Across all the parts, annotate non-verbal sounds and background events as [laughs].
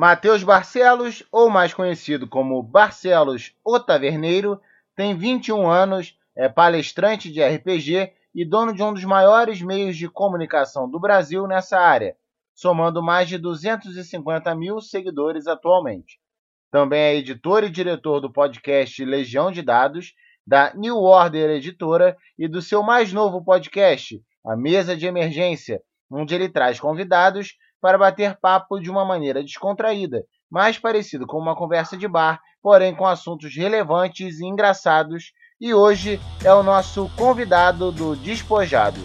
Matheus Barcelos, ou mais conhecido como Barcelos o Taverneiro, tem 21 anos, é palestrante de RPG e dono de um dos maiores meios de comunicação do Brasil nessa área, somando mais de 250 mil seguidores atualmente. Também é editor e diretor do podcast Legião de Dados, da New Order Editora e do seu mais novo podcast, A Mesa de Emergência, onde ele traz convidados para bater papo de uma maneira descontraída, mais parecido com uma conversa de bar, porém com assuntos relevantes e engraçados. E hoje é o nosso convidado do Despojado.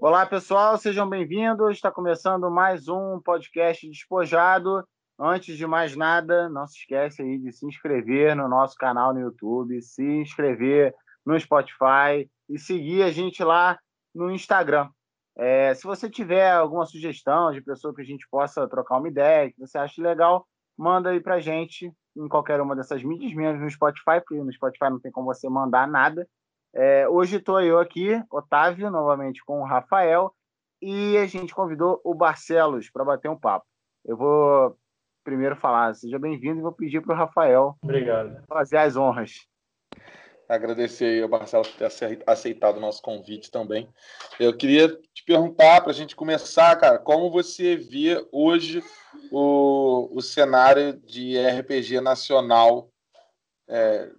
Olá pessoal, sejam bem-vindos. Está começando mais um podcast Despojado. Antes de mais nada, não se esquece aí de se inscrever no nosso canal no YouTube, se inscrever no Spotify e seguir a gente lá no Instagram. É, se você tiver alguma sugestão de pessoa que a gente possa trocar uma ideia, que você acha legal, manda aí pra gente em qualquer uma dessas mídias, menos no Spotify, porque no Spotify não tem como você mandar nada. É, hoje estou eu aqui, Otávio, novamente com o Rafael, e a gente convidou o Barcelos para bater um papo. Eu vou primeiro falar, seja bem-vindo, e vou pedir para o Rafael Obrigado. fazer as honras. Agradecer aí ao Marcelo por ter aceitado o nosso convite também. Eu queria te perguntar, para a gente começar, cara, como você vê hoje o, o cenário de RPG nacional é,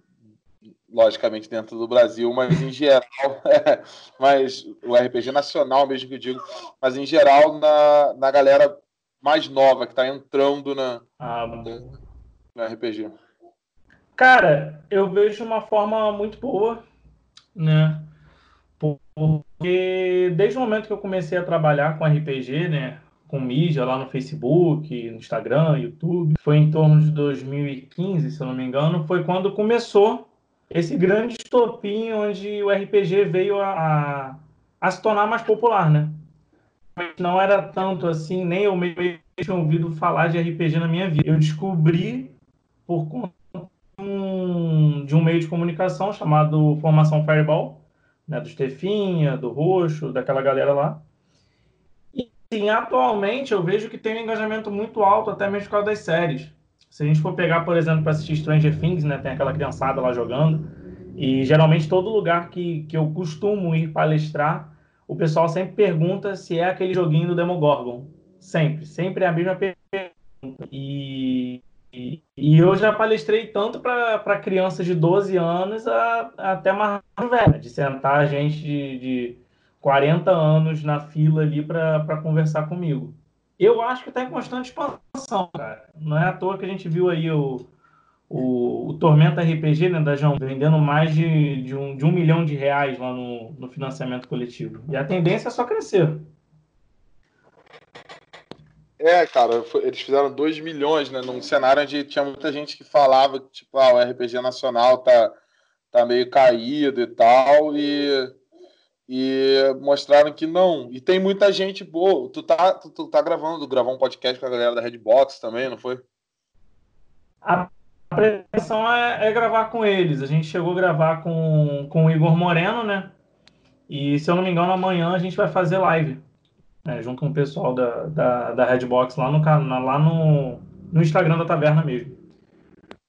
logicamente dentro do Brasil, mas em geral, é, [laughs] mas o RPG nacional mesmo que eu digo, mas em geral na, na galera mais nova que está entrando na, ah, no RPG. Cara, eu vejo uma forma muito boa, né? Porque desde o momento que eu comecei a trabalhar com RPG, né? Com mídia lá no Facebook, no Instagram, YouTube, foi em torno de 2015, se eu não me engano, foi quando começou esse grande estopim onde o RPG veio a, a, a, se tornar mais popular, né? Não era tanto assim, nem eu mesmo tinha ouvido falar de RPG na minha vida. Eu descobri por conta de um meio de comunicação chamado Formação Fireball, né, do Stefinha, do Roxo, daquela galera lá. E sim, atualmente eu vejo que tem um engajamento muito alto, até mesmo por causa das séries. Se a gente for pegar, por exemplo, para assistir Stranger Things, né, tem aquela criançada lá jogando, e geralmente todo lugar que, que eu costumo ir palestrar, o pessoal sempre pergunta se é aquele joguinho do Demogorgon. Sempre, sempre é a mesma pergunta. E, e, eu já palestrei tanto para crianças de 12 anos a, até mais velha, de sentar gente de, de 40 anos na fila ali para conversar comigo eu acho que está em constante expansão, cara. Não é à toa que a gente viu aí o, o, o Tormenta RPG, né, da João, vendendo mais de, de, um, de um milhão de reais lá no, no financiamento coletivo. E a tendência é só crescer. É, cara, eles fizeram 2 milhões, né? Num cenário onde tinha muita gente que falava que, tipo, ah, o RPG nacional tá, tá meio caído e tal, e e mostraram que não. E tem muita gente boa. Tu tá, tu, tu tá gravando, gravou um podcast com a galera da Redbox também, não foi? A pretensão é, é, gravar com eles. A gente chegou a gravar com, com o Igor Moreno, né? E se eu não me engano, amanhã a gente vai fazer live. Né? junto com o pessoal da, da, da Redbox lá no, lá no, no Instagram da taverna mesmo.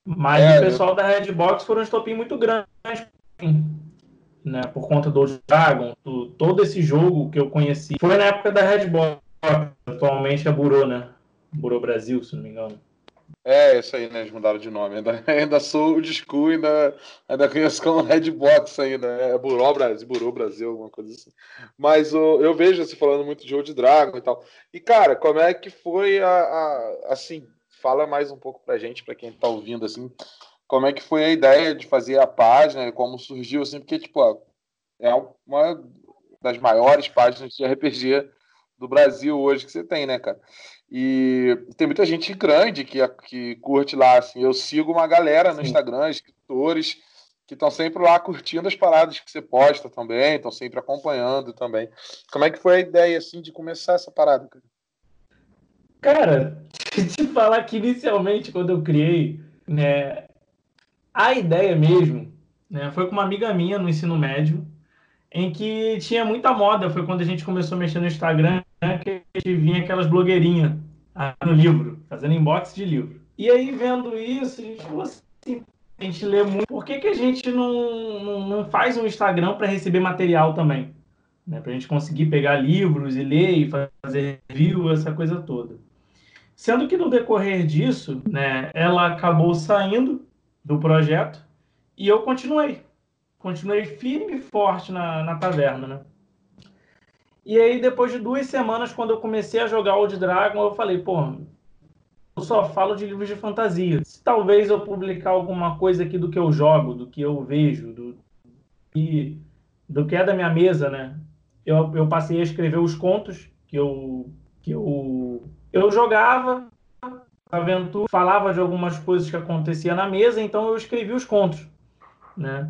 Mas é, o pessoal eu... da Redbox foram um estopim muito grande né, por conta do Dragon, do, todo esse jogo que eu conheci. Foi na época da Red Bull, atualmente é Burô, né? Burô Brasil, se não me engano. É, isso aí, né? Eles mudaram de nome. Ainda, [laughs] ainda sou o Disco, ainda, ainda conheço como [laughs] Redbox ainda. É Buró Brasil, Burô Brasil, alguma coisa assim. Mas o, eu vejo você falando muito de de Dragon e tal. E, cara, como é que foi a, a assim, fala mais um pouco pra gente, pra quem tá ouvindo, assim, como é que foi a ideia de fazer a página, como surgiu, assim, porque, tipo, é uma das maiores páginas de RPG do Brasil hoje que você tem, né, cara? E tem muita gente grande que, que curte lá, assim, eu sigo uma galera no. Instagram, escritores, que estão sempre lá curtindo as paradas que você posta também, estão sempre acompanhando também. Como é que foi a ideia, assim, de começar essa parada, cara? Cara, [laughs] te falar que inicialmente, quando eu criei, né, a ideia mesmo né, foi com uma amiga minha no ensino médio, em que tinha muita moda. Foi quando a gente começou a mexer no Instagram que vinha aquelas blogueirinhas no livro, fazendo inbox de livro. E aí, vendo isso, a gente falou assim, a gente lê muito. Por que, que a gente não, não, não faz um Instagram para receber material também? Né? Para a gente conseguir pegar livros e ler e fazer review, essa coisa toda. Sendo que no decorrer disso, né, ela acabou saindo do projeto e eu continuei. Continuei firme e forte na, na taverna, né? E aí, depois de duas semanas, quando eu comecei a jogar Old Dragon, eu falei, pô, eu só falo de livros de fantasia. Se talvez eu publicar alguma coisa aqui do que eu jogo, do que eu vejo, do, e, do que é da minha mesa, né? Eu, eu passei a escrever os contos que eu, que eu, eu jogava, aventura, falava de algumas coisas que acontecia na mesa, então eu escrevi os contos, né?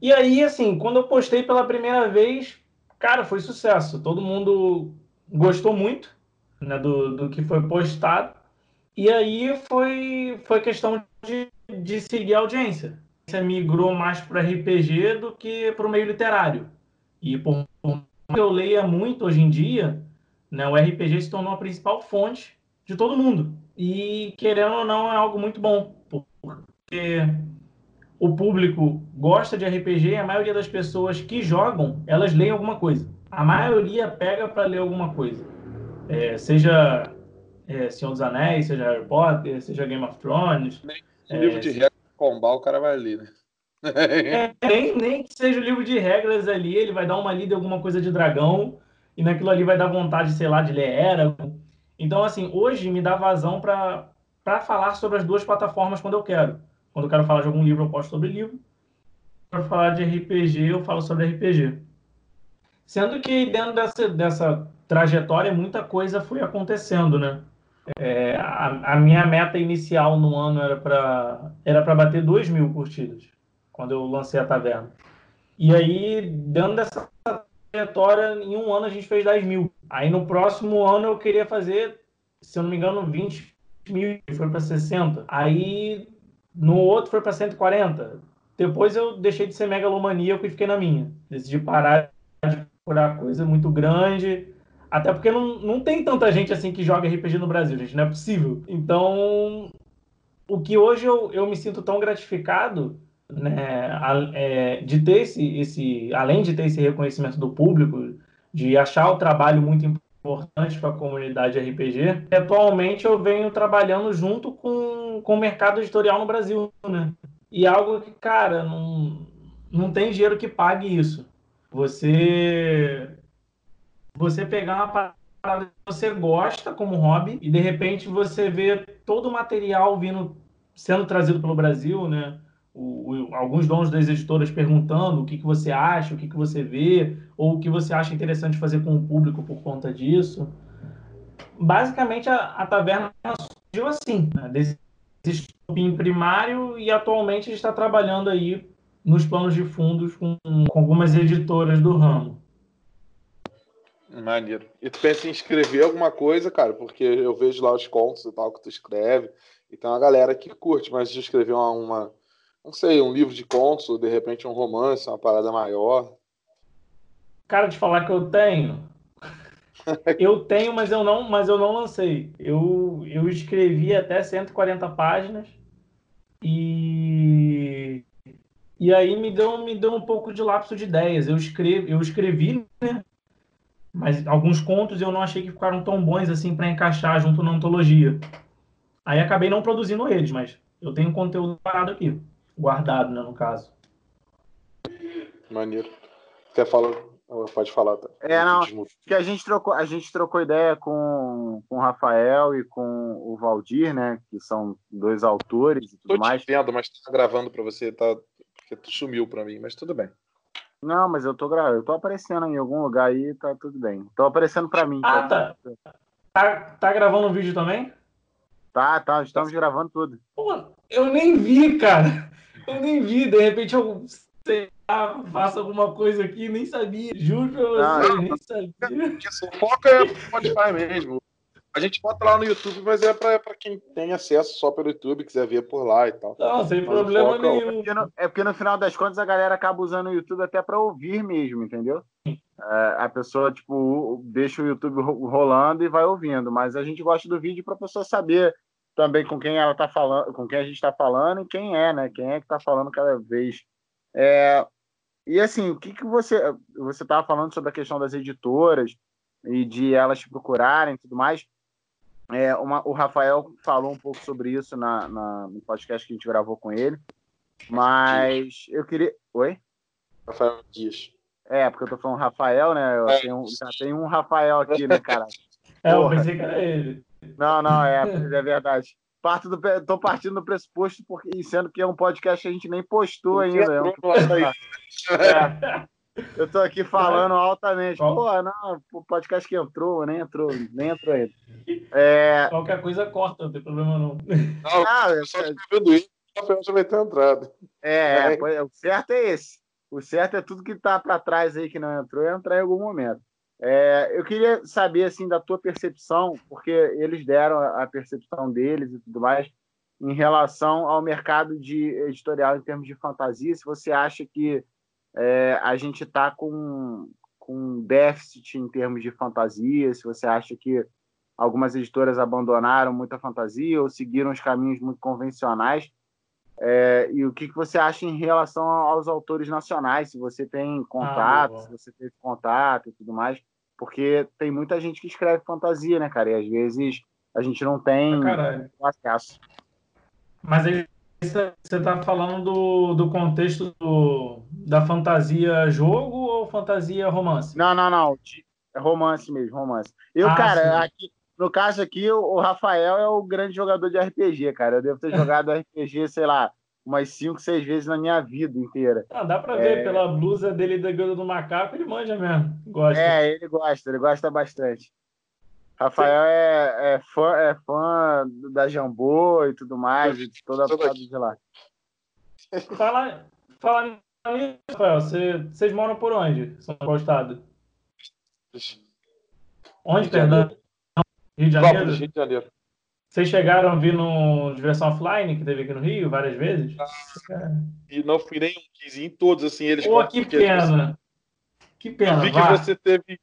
E aí, assim, quando eu postei pela primeira vez, cara, foi sucesso. Todo mundo gostou muito né, do, do que foi postado. E aí foi, foi questão de, de seguir a audiência. Você migrou mais para RPG do que para o meio literário. E por que eu leia muito hoje em dia, né, o RPG se tornou a principal fonte de todo mundo. E, querendo ou não, é algo muito bom. Porque o público gosta de RPG e a maioria das pessoas que jogam, elas leem alguma coisa. A maioria pega para ler alguma coisa. É, seja é, Senhor dos Anéis, seja Harry Potter, seja Game of Thrones. Nem é, livro de regras combar o cara vai ler, né? é, nem, nem que seja o livro de regras ali, ele vai dar uma lida em alguma coisa de dragão, e naquilo ali vai dar vontade, sei lá, de ler era. Então, assim, hoje me dá vazão para falar sobre as duas plataformas quando eu quero. Quando eu quero falar de algum livro, eu posto sobre livro. Para falar de RPG, eu falo sobre RPG. Sendo que dentro dessa, dessa trajetória, muita coisa foi acontecendo, né? É, a, a, minha meta inicial no ano era para era para bater 2 mil curtidas, quando eu lancei a taverna. E aí, dentro dessa trajetória, em um ano a gente fez 10 mil. Aí no próximo ano eu queria fazer, se eu não me engano, 20 mil, foi para 60. Aí no outro foi para 140. Depois eu deixei de ser megalomaníaco e fiquei na minha. Decidi parar de procurar coisa muito grande até porque não, não tem tanta gente assim que joga RPG no Brasil, gente, não é possível. Então, o que hoje eu, eu me sinto tão gratificado, né, é, de ter esse, esse, além de ter esse reconhecimento do público, de achar o trabalho muito importante para a comunidade RPG, atualmente eu venho trabalhando junto com, com o mercado editorial no Brasil, né? E algo que, cara, não, não tem dinheiro que pague isso. Você você pegar uma parada que você gosta como hobby e de repente você vê todo o material vindo sendo trazido pelo Brasil, né? O, o, alguns donos das editoras perguntando o que, que você acha, o que, que você vê, ou o que você acha interessante fazer com o público por conta disso. Basicamente, a, a taverna surgiu assim, né? desse em primário, e atualmente a gente está trabalhando aí nos planos de fundos com, com algumas editoras do ramo. Maneiro. E tu pensa em escrever alguma coisa, cara? Porque eu vejo lá os contos e tal que tu escreve. E tem uma galera que curte, mas de escrever uma, uma, não sei, um livro de contos, ou de repente um romance, uma parada maior. Cara, de falar que eu tenho. [laughs] eu tenho, mas eu não, mas eu não lancei. Eu, eu escrevi até 140 páginas e e aí me deu, me deu um pouco de lapso de ideias. Eu escrevi, eu escrevi né, mas alguns contos eu não achei que ficaram tão bons assim para encaixar junto na antologia. Aí acabei não produzindo eles, mas eu tenho conteúdo parado aqui, guardado, né, no caso. Maneiro. Quer falar? Pode falar. Tá? É, não. Que a gente trocou, a gente trocou ideia com, com o Rafael e com o Valdir, né? Que são dois autores e tudo Tô mais. Tô vendo, mas tá gravando para você, tá? Porque tu sumiu para mim, mas tudo bem. Não, mas eu tô gravando, eu tô aparecendo em algum lugar aí, tá tudo bem. Tô aparecendo pra mim. Ah, tá. Tá, tá gravando um vídeo também? Tá, tá, estamos gravando tudo. Pô, eu nem vi, cara. Eu nem vi, de repente eu sei lá, faço alguma coisa aqui, nem sabia. Juro pra você, não, nem sabia. Foca é Spotify mesmo. A gente bota lá no YouTube, mas é para quem tem acesso só pelo YouTube, quiser ver por lá e tal. Não, sem problema nenhum. É porque, no, é porque, no, final das contas a galera acaba usando o YouTube até para ouvir mesmo, entendeu? É, a pessoa, tipo, deixa o YouTube rolando e vai ouvindo, mas a gente gosta do vídeo para a pessoa saber também com quem ela tá falando, com quem a gente está falando e quem é, né? Quem é que está falando cada vez. É, e assim, o que, que você. Você estava falando sobre a questão das editoras e de elas te procurarem e tudo mais. É, uma, o Rafael falou um pouco sobre isso na, na, no podcast que a gente gravou com ele. Mas eu queria. Oi? Rafael Dias. É, porque eu tô falando Rafael, né? Eu é. tenho, já tem um Rafael aqui, né, cara? é, eu pensei que era ele. Não, não, é, é verdade. Parto do, tô partindo do pressuposto, porque, sendo que é um podcast que a gente nem postou ainda. É, eu tô aqui falando altamente. Pô, não, o podcast que entrou, nem entrou, nem entrou ainda. É... Qualquer coisa corta, não tem problema não. Não, ah, eu só vendo isso, já vai ter entrado. É, é, o certo é esse. O certo é tudo que tá para trás aí que não entrou, entrar em algum momento. É, eu queria saber assim da tua percepção, porque eles deram a percepção deles e tudo mais em relação ao mercado de editorial em termos de fantasia. Se você acha que é, a gente está com, com déficit em termos de fantasia, se você acha que algumas editoras abandonaram muita fantasia ou seguiram os caminhos muito convencionais. É, e o que, que você acha em relação aos autores nacionais? Se você tem contato, ah, se você teve contato e tudo mais porque tem muita gente que escreve fantasia, né, cara? E às vezes a gente não tem acesso. Mas aí você tá falando do, do contexto do, da fantasia jogo ou fantasia romance? Não, não, não. É romance mesmo, romance. Eu, ah, cara, aqui, no caso aqui, o Rafael é o grande jogador de RPG, cara. Eu devo ter [laughs] jogado RPG, sei lá, umas 5, 6 vezes na minha vida inteira. Ah, dá pra ver é... pela blusa dele da Guilda do Macaco, ele manja mesmo. Gosta. É, ele gosta, ele gosta bastante. Rafael é, é, fã, é fã da Jambô e tudo mais, de toda a parada de lá. Fala, fala Rafael, vocês moram por onde? São Paulo Estado? Onde, perdão? Rio de Janeiro? Rio de Janeiro. Vocês chegaram a vir no Diversão Offline, que teve aqui no Rio, várias vezes? Ah, e não fui nem um, em todos, assim, eles... Pô, que pena! Que pena, vi vá. que você teve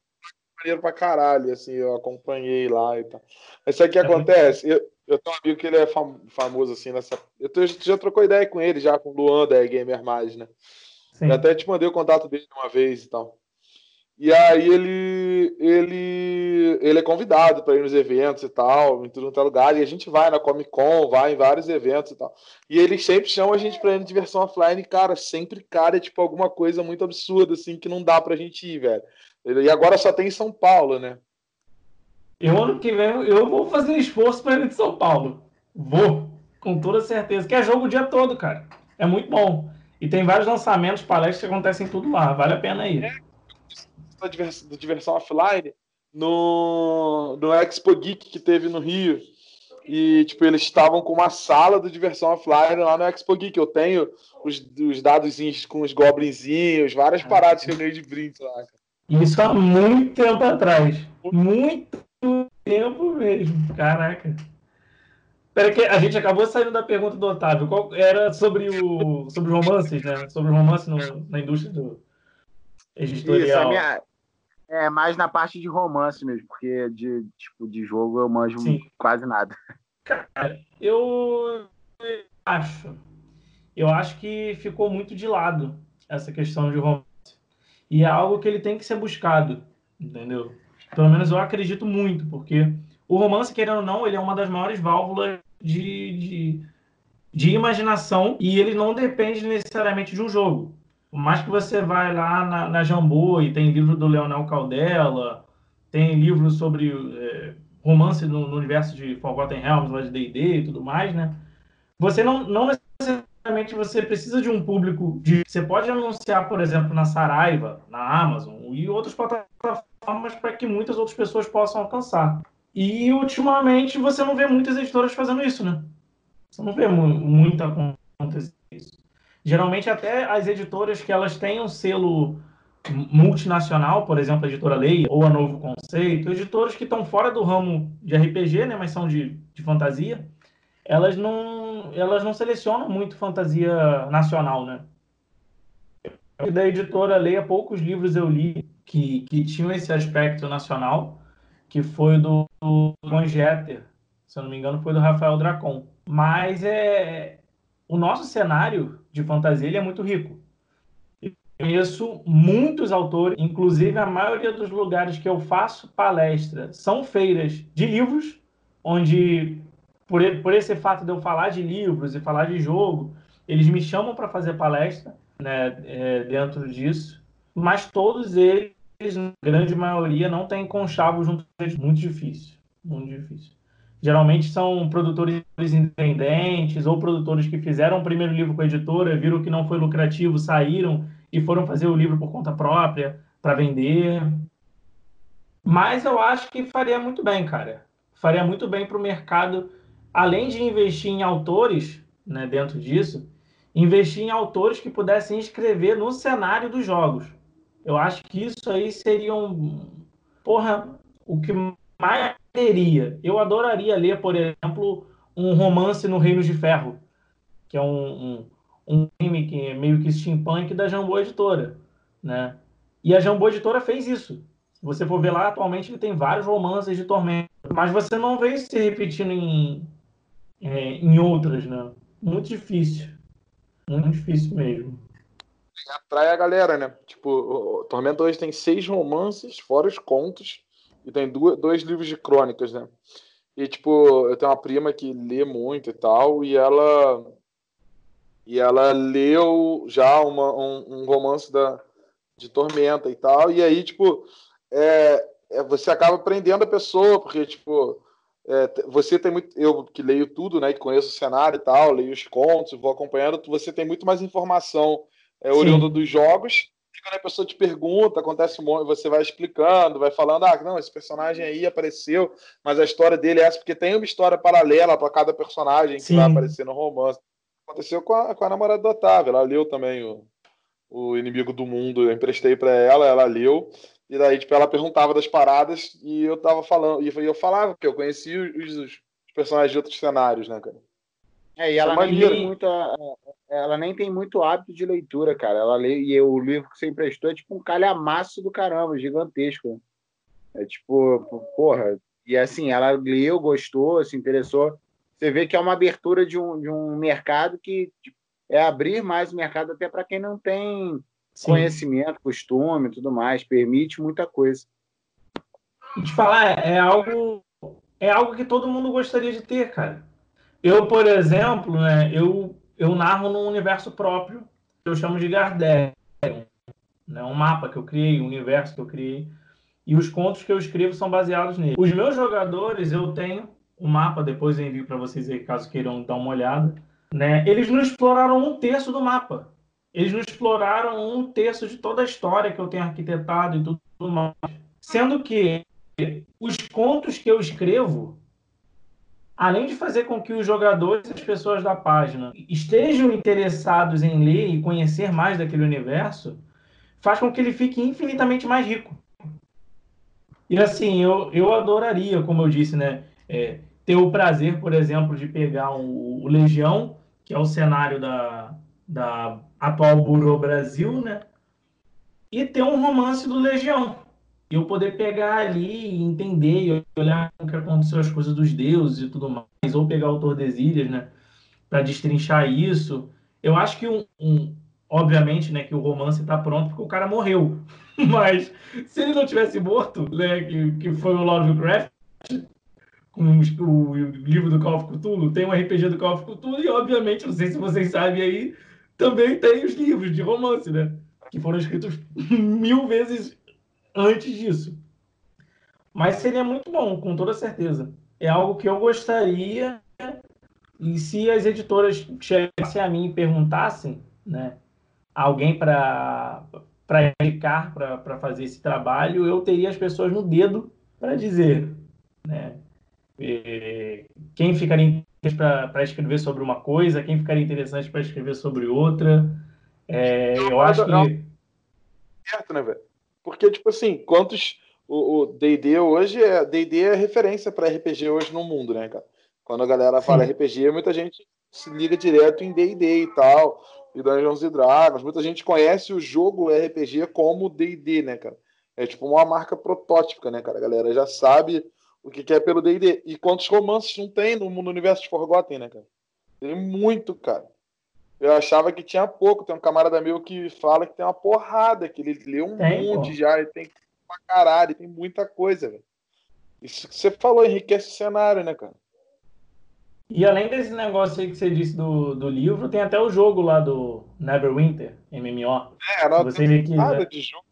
maneiro pra caralho, assim, eu acompanhei lá e tal. Mas sabe o que é acontece? Eu, eu tenho um amigo que ele é fam famoso, assim, nessa... Eu tô, já trocou ideia com ele, já, com o Luan, da Gamer Mais, né? Sim. Eu até te mandei o contato dele uma vez e tal. E aí ele ele ele é convidado para ir nos eventos e tal, em tudo quanto é lugar, e a gente vai na Comic Con, vai em vários eventos e tal. E ele sempre chama a gente para ir em diversão offline, cara, sempre cara, é tipo alguma coisa muito absurda assim que não dá pra gente ir, velho. E agora só tem em São Paulo, né? Eu ano que vem eu vou fazer esforço para ir de São Paulo. Vou, com toda certeza, que é jogo o dia todo, cara. É muito bom. E tem vários lançamentos, palestras que acontecem tudo lá, vale a pena ir. É da diversão, da diversão offline no, no Expo Geek que teve no Rio. E, tipo, eles estavam com uma sala do diversão offline lá no Expo Geek. Eu tenho os, os dados com os goblinzinhos, várias paradas que eu ganhei de brinde lá. Isso há muito tempo atrás. Muito tempo mesmo. Caraca. Peraí que a gente acabou saindo da pergunta do Otávio. Qual era sobre o sobre romances, né? Sobre romance no, na indústria do editorial. Isso, a minha, é, mais na parte de romance mesmo, porque de tipo de jogo eu manjo Sim. quase nada. Cara, eu acho. Eu acho que ficou muito de lado essa questão de romance. E é algo que ele tem que ser buscado, entendeu? Pelo menos eu acredito muito, porque o romance, querendo ou não, ele é uma das maiores válvulas de, de, de imaginação e ele não depende necessariamente de um jogo. Por mais que você vai lá na, na Jambô e tem livro do Leonel Caldela, tem livro sobre é, romance no, no, universo de Forgotten Realms, lá de D&D e tudo mais, né? Você não, não necessariamente você precisa de um público de... Você pode anunciar, por exemplo, na Saraiva, na Amazon e outras plataformas para que muitas outras pessoas possam alcançar. E, ultimamente, você não vê muitas editoras fazendo isso, né? Você não vê mu muita acontecer isso. Geralmente até as editoras que elas têm um selo multinacional, por exemplo, a editora Leia ou a Novo Conceito, editoras que estão fora do ramo de RPG, né, mas são de, de fantasia, elas não, elas não selecionam muito fantasia nacional, né? Da editora Leia, poucos livros eu li que, que tinham esse aspecto nacional, que foi do, do Jeter, se eu não me engano, foi do Rafael Dracon. Mas é o nosso cenário de fantasia é muito rico. Eu conheço muitos autores, inclusive a maioria dos lugares que eu faço palestra são feiras de livros, onde, por, por esse fato de eu falar de livros e falar de jogo, eles me chamam para fazer palestra né, é, dentro disso, mas todos eles, na grande maioria, não têm conchavo junto com eles. Muito difícil, muito difícil. Geralmente são produtores independentes ou produtores que fizeram o primeiro livro com a editora, viram que não foi lucrativo, saíram e foram fazer o livro por conta própria para vender. Mas eu acho que faria muito bem, cara. Faria muito bem para o mercado, além de investir em autores, né, dentro disso, investir em autores que pudessem escrever no cenário dos jogos. Eu acho que isso aí seria um. Porra, o que mais teria. Eu adoraria ler, por exemplo, um romance no Reino de Ferro, que é um, um, um filme que é meio que steampunk da Jambô Editora. Né? E a Jambô Editora fez isso. Se você for ver lá, atualmente ele tem vários romances de Tormento. Mas você não vê isso se repetindo em, é, em outras, né? Muito difícil. Muito difícil mesmo. Atrai a galera, né? Tipo, o Tormento hoje tem seis romances, fora os contos, e tem duas, dois livros de crônicas, né? E, tipo, eu tenho uma prima que lê muito e tal, e ela. E ela leu já uma, um, um romance da, de Tormenta e tal, e aí, tipo, é, é, você acaba prendendo a pessoa, porque, tipo, é, você tem muito. Eu que leio tudo, né? Que conheço o cenário e tal, leio os contos, vou acompanhando, você tem muito mais informação é, oriunda dos jogos. Quando a pessoa te pergunta, acontece um monte, você vai explicando, vai falando, ah, não, esse personagem aí apareceu, mas a história dele é essa, porque tem uma história paralela para cada personagem Sim. que vai aparecer no romance. Aconteceu com a, com a namorada do Otávio, ela leu também o, o Inimigo do Mundo, eu emprestei para ela, ela leu. E daí, tipo, ela perguntava das paradas e eu tava falando, e eu falava que eu conhecia os, os personagens de outros cenários, né, cara? É, e ela é nem, tem muito, ela nem tem muito hábito de leitura, cara. Ela lê, e o livro que você emprestou é tipo um calhamaço do caramba, gigantesco. É tipo, porra. E assim, ela leu, gostou, se interessou. Você vê que é uma abertura de um, de um mercado que tipo, é abrir mais o mercado até para quem não tem Sim. conhecimento, costume, tudo mais, permite muita coisa. E te falar, é algo é algo que todo mundo gostaria de ter, cara. Eu, por exemplo, né, eu, eu narro num universo próprio que eu chamo de Gardel, né, um mapa que eu criei, um universo que eu criei, e os contos que eu escrevo são baseados nele. Os meus jogadores, eu tenho um mapa, depois eu envio para vocês aí, caso queiram dar uma olhada. Né? Eles não exploraram um terço do mapa. Eles não exploraram um terço de toda a história que eu tenho arquitetado e tudo mais. Sendo que os contos que eu escrevo, além de fazer com que os jogadores e as pessoas da página estejam interessados em ler e conhecer mais daquele universo, faz com que ele fique infinitamente mais rico. E assim, eu, eu adoraria, como eu disse, né, é, ter o prazer, por exemplo, de pegar o, o Legião, que é o cenário da, da atual Burô Brasil, né? E ter um romance do Legião. E eu poder pegar ali e entender e olhar o que aconteceu, as coisas dos deuses e tudo mais, ou pegar o Tordesilhas, né? Para destrinchar isso. Eu acho que um, um obviamente, né, que o romance está pronto porque o cara morreu. [laughs] Mas se ele não tivesse morto, né, que, que foi o Lovecraft, com o, o livro do Call of Cthulhu, tem um RPG do Call of Cthulhu e, obviamente, não sei se vocês sabem aí, também tem os livros de romance, né? Que foram escritos [laughs] mil vezes antes disso. Mas seria muito bom, com toda certeza. É algo que eu gostaria. E se as editoras chegassem a mim e perguntassem, né, alguém para indicar para fazer esse trabalho, eu teria as pessoas no dedo para dizer, né, quem ficaria para escrever sobre uma coisa, quem ficaria interessante para escrever sobre outra. É, eu acho que. Certo, né, velho? Porque, tipo assim, quantos. O DD hoje é. DD é referência para RPG hoje no mundo, né, cara? Quando a galera fala Sim. RPG, muita gente se liga direto em DD e tal, e Dungeons e Dragons. Muita gente conhece o jogo RPG como DD, né, cara? É tipo uma marca protótipa, né, cara? A galera já sabe o que é pelo D&D. E quantos romances não tem no, no universo de Forgotten, né, cara? Tem muito, cara. Eu achava que tinha pouco. Tem um camarada meu que fala que tem uma porrada, que ele leu um tem, monte pô. já, ele tem pra caralho, tem muita coisa, velho. Isso que você falou enriquece o cenário, né, cara? E além desse negócio aí que você disse do, do livro, tem até o jogo lá do Neverwinter, MMO. É, não você tem nada de jogo.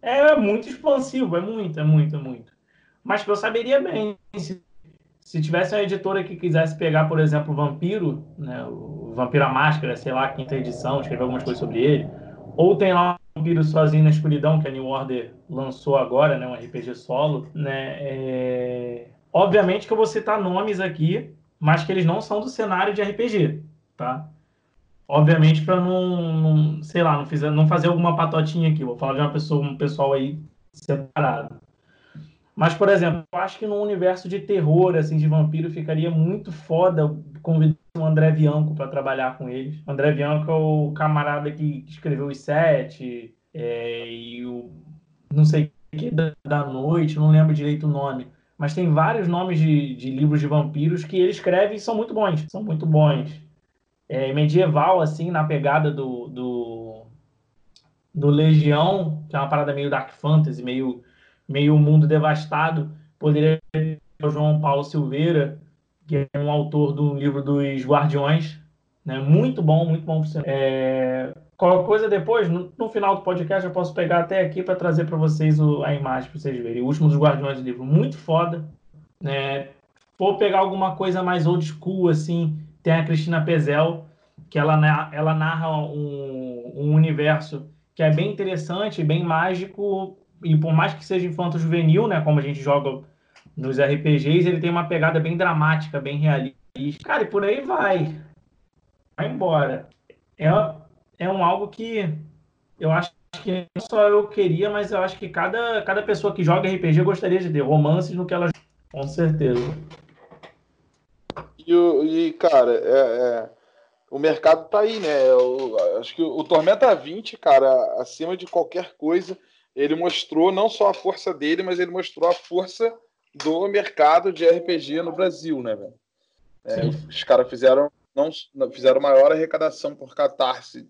É, é muito expansivo, é muito, é muito, é muito. Mas que eu saberia bem, se, se tivesse uma editora que quisesse pegar, por exemplo, o Vampiro, né, o Vampiro a Máscara, sei lá, quinta edição, escrever algumas coisas sobre ele, ou tem lá o Vampiro Sozinho na Escuridão, que a New Order lançou agora, né, um RPG solo, né, é... obviamente que eu vou citar nomes aqui, mas que eles não são do cenário de RPG, tá? Obviamente para não, não, sei lá, não, fizer, não fazer alguma patotinha aqui, vou falar de uma pessoa, um pessoal aí separado. Mas, por exemplo, eu acho que no universo de terror, assim, de vampiro, ficaria muito foda convidar o André Bianco para trabalhar com eles. O André Bianco é o camarada que escreveu os sete, é, e o não sei que da noite, não lembro direito o nome. Mas tem vários nomes de, de livros de vampiros que ele escreve e são muito bons. São muito bons. É, medieval, assim, na pegada do, do, do Legião, que é uma parada meio Dark Fantasy, meio meio mundo devastado, poderia ter o João Paulo Silveira, que é um autor do livro dos Guardiões, né? Muito bom, muito bom. É... Qualquer coisa depois, no, no, final do podcast, eu posso pegar até aqui para trazer para vocês o, a imagem para vocês verem. O último dos Guardiões do livro, muito foda. Né? For pegar alguma coisa mais old school, assim, tem a Cristina Pezel, que ela, ela narra um, um universo que é bem interessante, bem mágico, e por mais que seja infanto juvenil, né, como a gente joga nos RPGs, ele tem uma pegada bem dramática, bem realista. Cara, e por aí vai. Vai embora. É, é um algo que eu acho que não só eu queria, mas eu acho que cada, cada pessoa que joga RPG gostaria de ter romances no que ela com certeza. E, e cara, é, é, o mercado tá aí, né? Eu, acho que o Tormenta 20, cara, acima de qualquer coisa, ele mostrou não só a força dele, mas ele mostrou a força do mercado de RPG no Brasil, né, velho? É, os caras fizeram não fizeram maior arrecadação por catarse,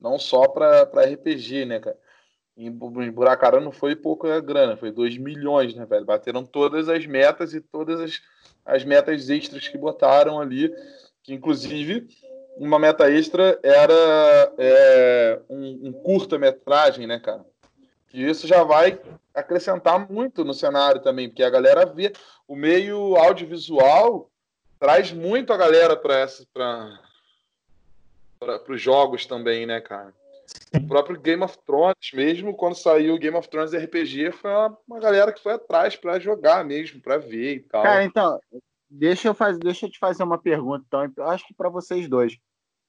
não só para RPG, né, cara? Em, em Buracarã não foi pouca grana, foi 2 milhões, né, velho? Bateram todas as metas e todas as, as metas extras que botaram ali, que inclusive uma meta extra era é, um, um curta-metragem, né, cara? E isso já vai acrescentar muito no cenário também, porque a galera vê o meio audiovisual traz muito a galera para para os jogos também, né, cara? O próprio Game of Thrones, mesmo quando saiu o Game of Thrones RPG, foi uma, uma galera que foi atrás para jogar mesmo, para ver e tal. Cara, então, Deixa eu, fazer, deixa eu te fazer uma pergunta, então, acho que para vocês dois.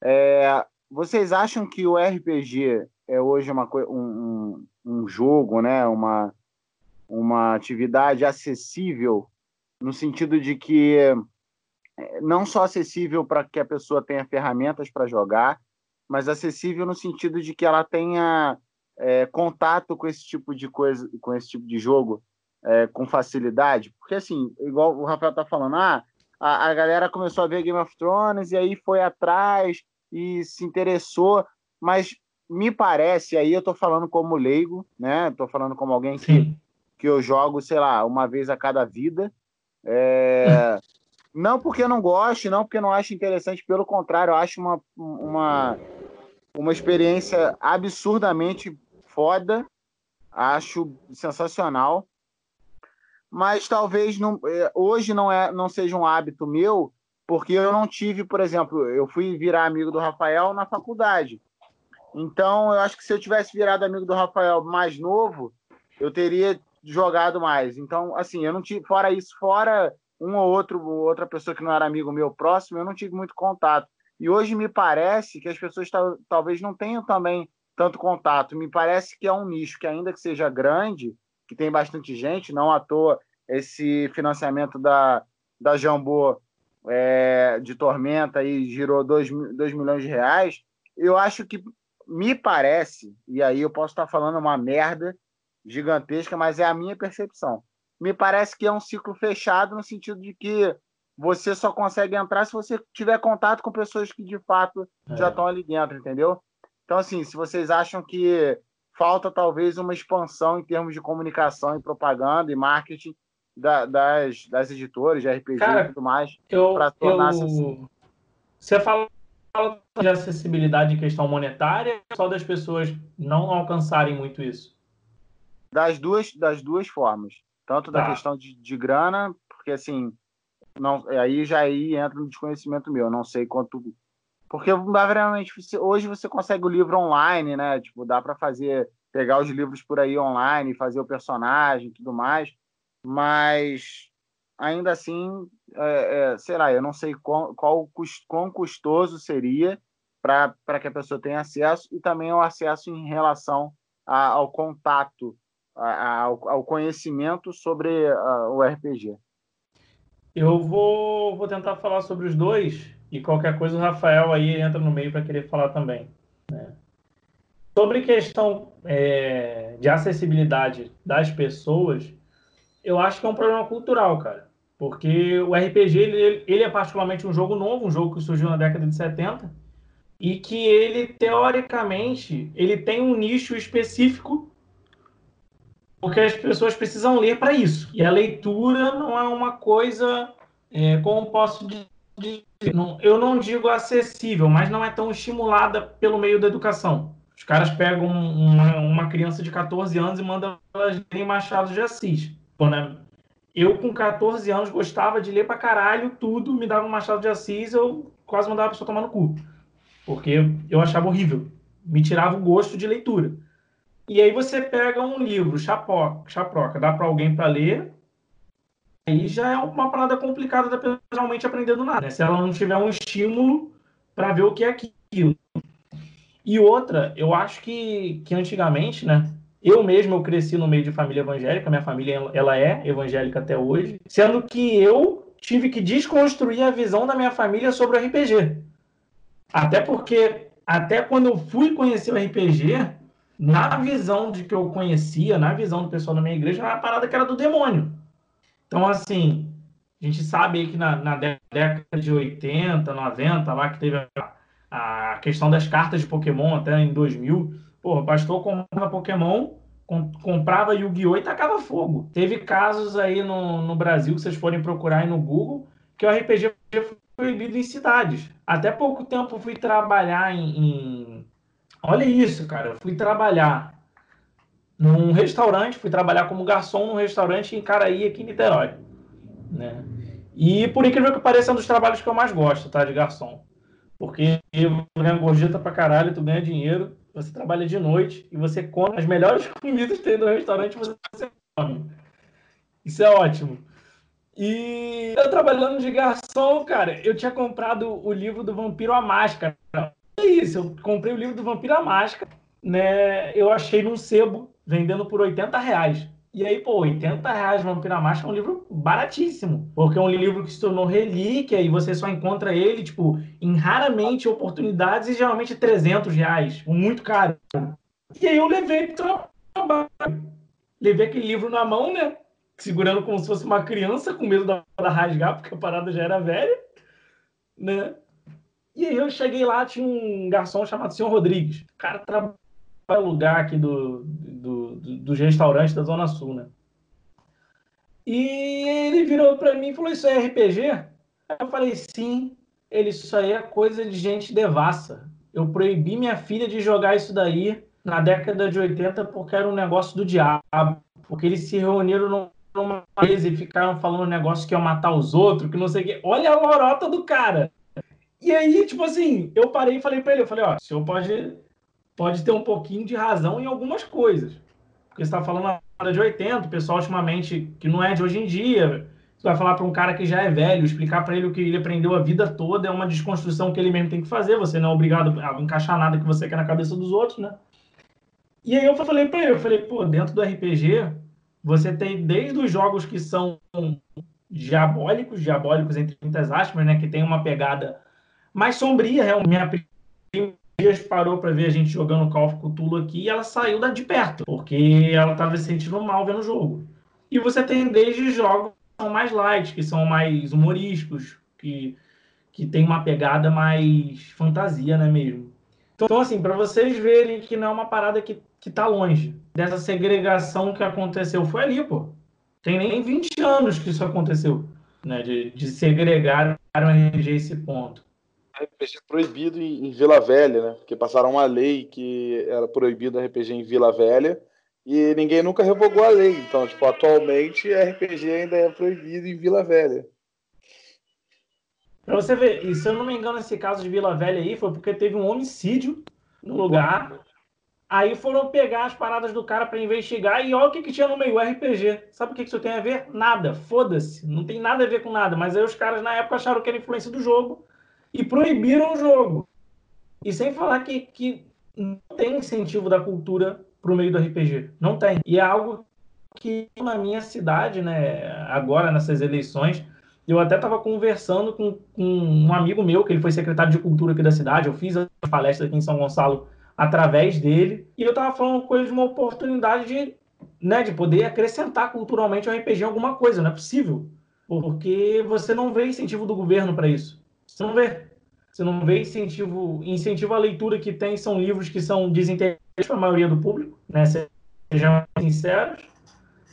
É, vocês acham que o RPG é hoje uma, um, um jogo, né? uma, uma atividade acessível, no sentido de que é, não só acessível para que a pessoa tenha ferramentas para jogar, mas acessível no sentido de que ela tenha é, contato com esse tipo de coisa, com esse tipo de jogo é, com facilidade? Porque, assim, igual o Rafael tá falando, ah, a, a galera começou a ver Game of Thrones e aí foi atrás e se interessou, mas me parece, aí eu tô falando como leigo, né? Tô falando como alguém que, que eu jogo, sei lá, uma vez a cada vida. É... [laughs] não porque não goste, não porque não acho interessante, pelo contrário, eu acho uma, uma, uma experiência absurdamente foda, acho sensacional mas talvez não, é, hoje não, é, não seja um hábito meu, porque eu não tive, por exemplo, eu fui virar amigo do Rafael na faculdade. Então, eu acho que se eu tivesse virado amigo do Rafael mais novo, eu teria jogado mais. Então, assim, eu não tive, fora isso, fora um ou outro, outra pessoa que não era amigo meu próximo, eu não tive muito contato. E hoje me parece que as pessoas talvez não tenham também tanto contato. Me parece que é um nicho que, ainda que seja grande, que tem bastante gente, não à toa esse financiamento da, da Jambô é, de Tormenta aí girou 2 milhões de reais. Eu acho que me parece, e aí eu posso estar falando uma merda gigantesca, mas é a minha percepção. Me parece que é um ciclo fechado no sentido de que você só consegue entrar se você tiver contato com pessoas que de fato é. já estão ali dentro, entendeu? Então, assim, se vocês acham que falta talvez uma expansão em termos de comunicação e propaganda e marketing da, das, das editoras de RPG Cara, e tudo mais, para tornar-se eu... assim. Você fala de acessibilidade em questão monetária ou só das pessoas não alcançarem muito isso? Das duas, das duas formas. Tanto tá. da questão de, de grana, porque assim, não, aí já aí entra no desconhecimento meu, não sei quanto. Porque, realmente, hoje você consegue o livro online, né? Tipo, dá para fazer, pegar os livros por aí online, fazer o personagem tudo mais, mas ainda assim, é, é, sei lá, eu não sei qual, qual quão custoso seria para que a pessoa tenha acesso e também o acesso em relação a, ao contato, a, ao, ao, conhecimento sobre a, o RPG. Eu vou, vou tentar falar sobre os dois e qualquer coisa o Rafael aí entra no meio para querer falar também. Né? Sobre questão é, de acessibilidade das pessoas, eu acho que é um problema cultural, cara. Porque o RPG, ele, ele é particularmente um jogo novo, um jogo que surgiu na década de 70, e que ele, teoricamente, ele tem um nicho específico porque as pessoas precisam ler para isso. E a leitura não é uma coisa, é, como posso eu não digo acessível, mas não é tão estimulada pelo meio da educação. Os caras pegam uma, uma criança de 14 anos e mandam ela ler Machado de Assis. Né? Eu, com 14 anos, gostava de ler para caralho tudo, me dava um Machado de Assis, eu quase mandava a pessoa tomar no cu. Porque eu achava horrível. Me tirava o gosto de leitura. E aí você pega um livro, chapoca, chaproca, dá para alguém para ler, aí já é uma parada complicada da pessoa realmente aprender do nada, né? se ela não tiver um estímulo para ver o que é aquilo. E outra, eu acho que, que antigamente, né? Eu mesmo eu cresci no meio de família evangélica, minha família ela é evangélica até hoje, sendo que eu tive que desconstruir a visão da minha família sobre o RPG. Até porque, até quando eu fui conhecer o RPG, na visão de que eu conhecia, na visão do pessoal da minha igreja, era uma parada que era do demônio. Então, assim, a gente sabe que na, na década de 80, 90, lá que teve a, a questão das cartas de Pokémon até em 2000, pô, o pastor comprava Pokémon, com, comprava Yu-Gi-Oh! e tacava fogo. Teve casos aí no, no Brasil, que vocês forem procurar aí no Google, que o RPG foi proibido em cidades. Até pouco tempo fui trabalhar em, em Olha isso, cara. Eu fui trabalhar num restaurante, fui trabalhar como garçom num restaurante em Caraí, aqui em Niterói. Né? E por incrível que pareça, é um dos trabalhos que eu mais gosto, tá? De garçom. Porque eu ganho gorjeta pra caralho, tu ganha dinheiro, você trabalha de noite e você come as melhores [laughs] comidas que tem no restaurante você come. Isso é ótimo. E eu trabalhando de garçom, cara, eu tinha comprado o livro do Vampiro à Máscara é isso, eu comprei o livro do Vampiro à Máscara, né? Eu achei num sebo, vendendo por 80 reais. E aí, pô, 80 reais Vampiro à Máscara é um livro baratíssimo, porque é um livro que se tornou relíquia e você só encontra ele, tipo, em raramente oportunidades e geralmente 300 reais, muito caro. E aí eu levei pro trabalho. Levei aquele livro na mão, né? Segurando como se fosse uma criança, com medo da, rasgar, porque a parada já era velha, né? E aí eu cheguei lá, tinha um garçom chamado Senhor Rodrigues. O cara trabalha no lugar aqui do, do, do, dos restaurantes da Zona Sul, né? E ele virou para mim e falou: Isso é RPG? Eu falei: Sim. Ele, isso aí é coisa de gente devassa. Eu proibi minha filha de jogar isso daí na década de 80 porque era um negócio do diabo. Porque eles se reuniram numa mesa e ficaram falando um negócio que ia matar os outros, que não sei o quê. Olha a lorota do cara. E aí, tipo assim, eu parei e falei para ele, eu falei, ó, o senhor pode, pode ter um pouquinho de razão em algumas coisas. Porque você está falando na hora de 80, o pessoal ultimamente, que não é de hoje em dia, você vai falar para um cara que já é velho, explicar para ele o que ele aprendeu a vida toda, é uma desconstrução que ele mesmo tem que fazer, você não é obrigado a encaixar nada que você quer na cabeça dos outros, né? E aí eu falei para ele, eu falei, pô, dentro do RPG, você tem desde os jogos que são diabólicos, diabólicos entre muitas aspas, né, que tem uma pegada mais sombria, realmente. Minha dias parou para ver a gente jogando Call of Cthulhu aqui e ela saiu da de perto, porque ela estava se sentindo mal vendo o jogo. E você tem desde jogos que são mais light, que são mais humorísticos, que, que tem uma pegada mais fantasia, né mesmo? Então, assim, para vocês verem que não é uma parada que, que tá longe dessa segregação que aconteceu, foi ali, pô. Tem nem 20 anos que isso aconteceu, né? De, de segregar o RG esse ponto. RPG proibido em, Vila Velha, né? Porque passaram uma lei que era proibido RPG em Vila Velha e ninguém nunca revogou a lei. Então, tipo, atualmente RPG ainda é proibido em Vila Velha. Pra você ver, e se eu não me engano, esse caso de Vila Velha aí foi porque teve um homicídio no lugar. Aí foram pegar as paradas do cara para investigar e olha o que, que tinha no meio, RPG. Sabe o que, que isso tem a ver? Nada, foda-se. Não tem nada a ver com nada. Mas aí os caras na época acharam que era influência do jogo e proibiram o jogo. E sem falar que, que não tem incentivo da cultura pro meio do RPG. Não tem. E é algo que na minha cidade, né, agora nessas eleições, eu até estava conversando com, com, um amigo meu, que ele foi secretário de cultura aqui da cidade. Eu fiz a palestra aqui em São Gonçalo através dele. E eu estava falando com ele de uma oportunidade de, né, de poder acrescentar culturalmente o RPG alguma coisa. Não é possível. Porque você não vê incentivo do governo para isso. Você não vê. Você não vê incentivo. Incentivo à leitura que tem são livros que são desinteressantes para a maioria do público, né? Sejamos sinceros.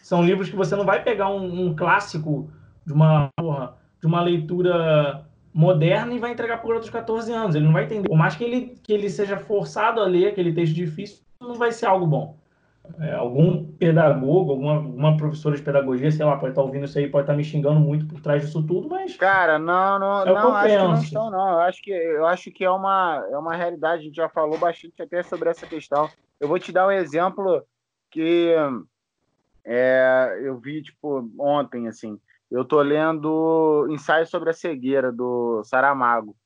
São livros que você não vai pegar um, um clássico de uma, de uma leitura moderna e vai entregar para o dos 14 anos. Ele não vai entender. Por mais que ele, que ele seja forçado a ler aquele texto difícil, não vai ser algo bom. É, algum pedagogo, alguma, alguma professora de pedagogia, sei lá, pode estar ouvindo isso aí, pode estar me xingando muito por trás disso tudo, mas. Cara, não, não, é não, acho que não estão, não. Eu acho que, eu acho que é, uma, é uma realidade, a gente já falou bastante até sobre essa questão. Eu vou te dar um exemplo que é, eu vi, tipo, ontem, assim. Eu tô lendo Ensaio sobre a Cegueira, do Saramago.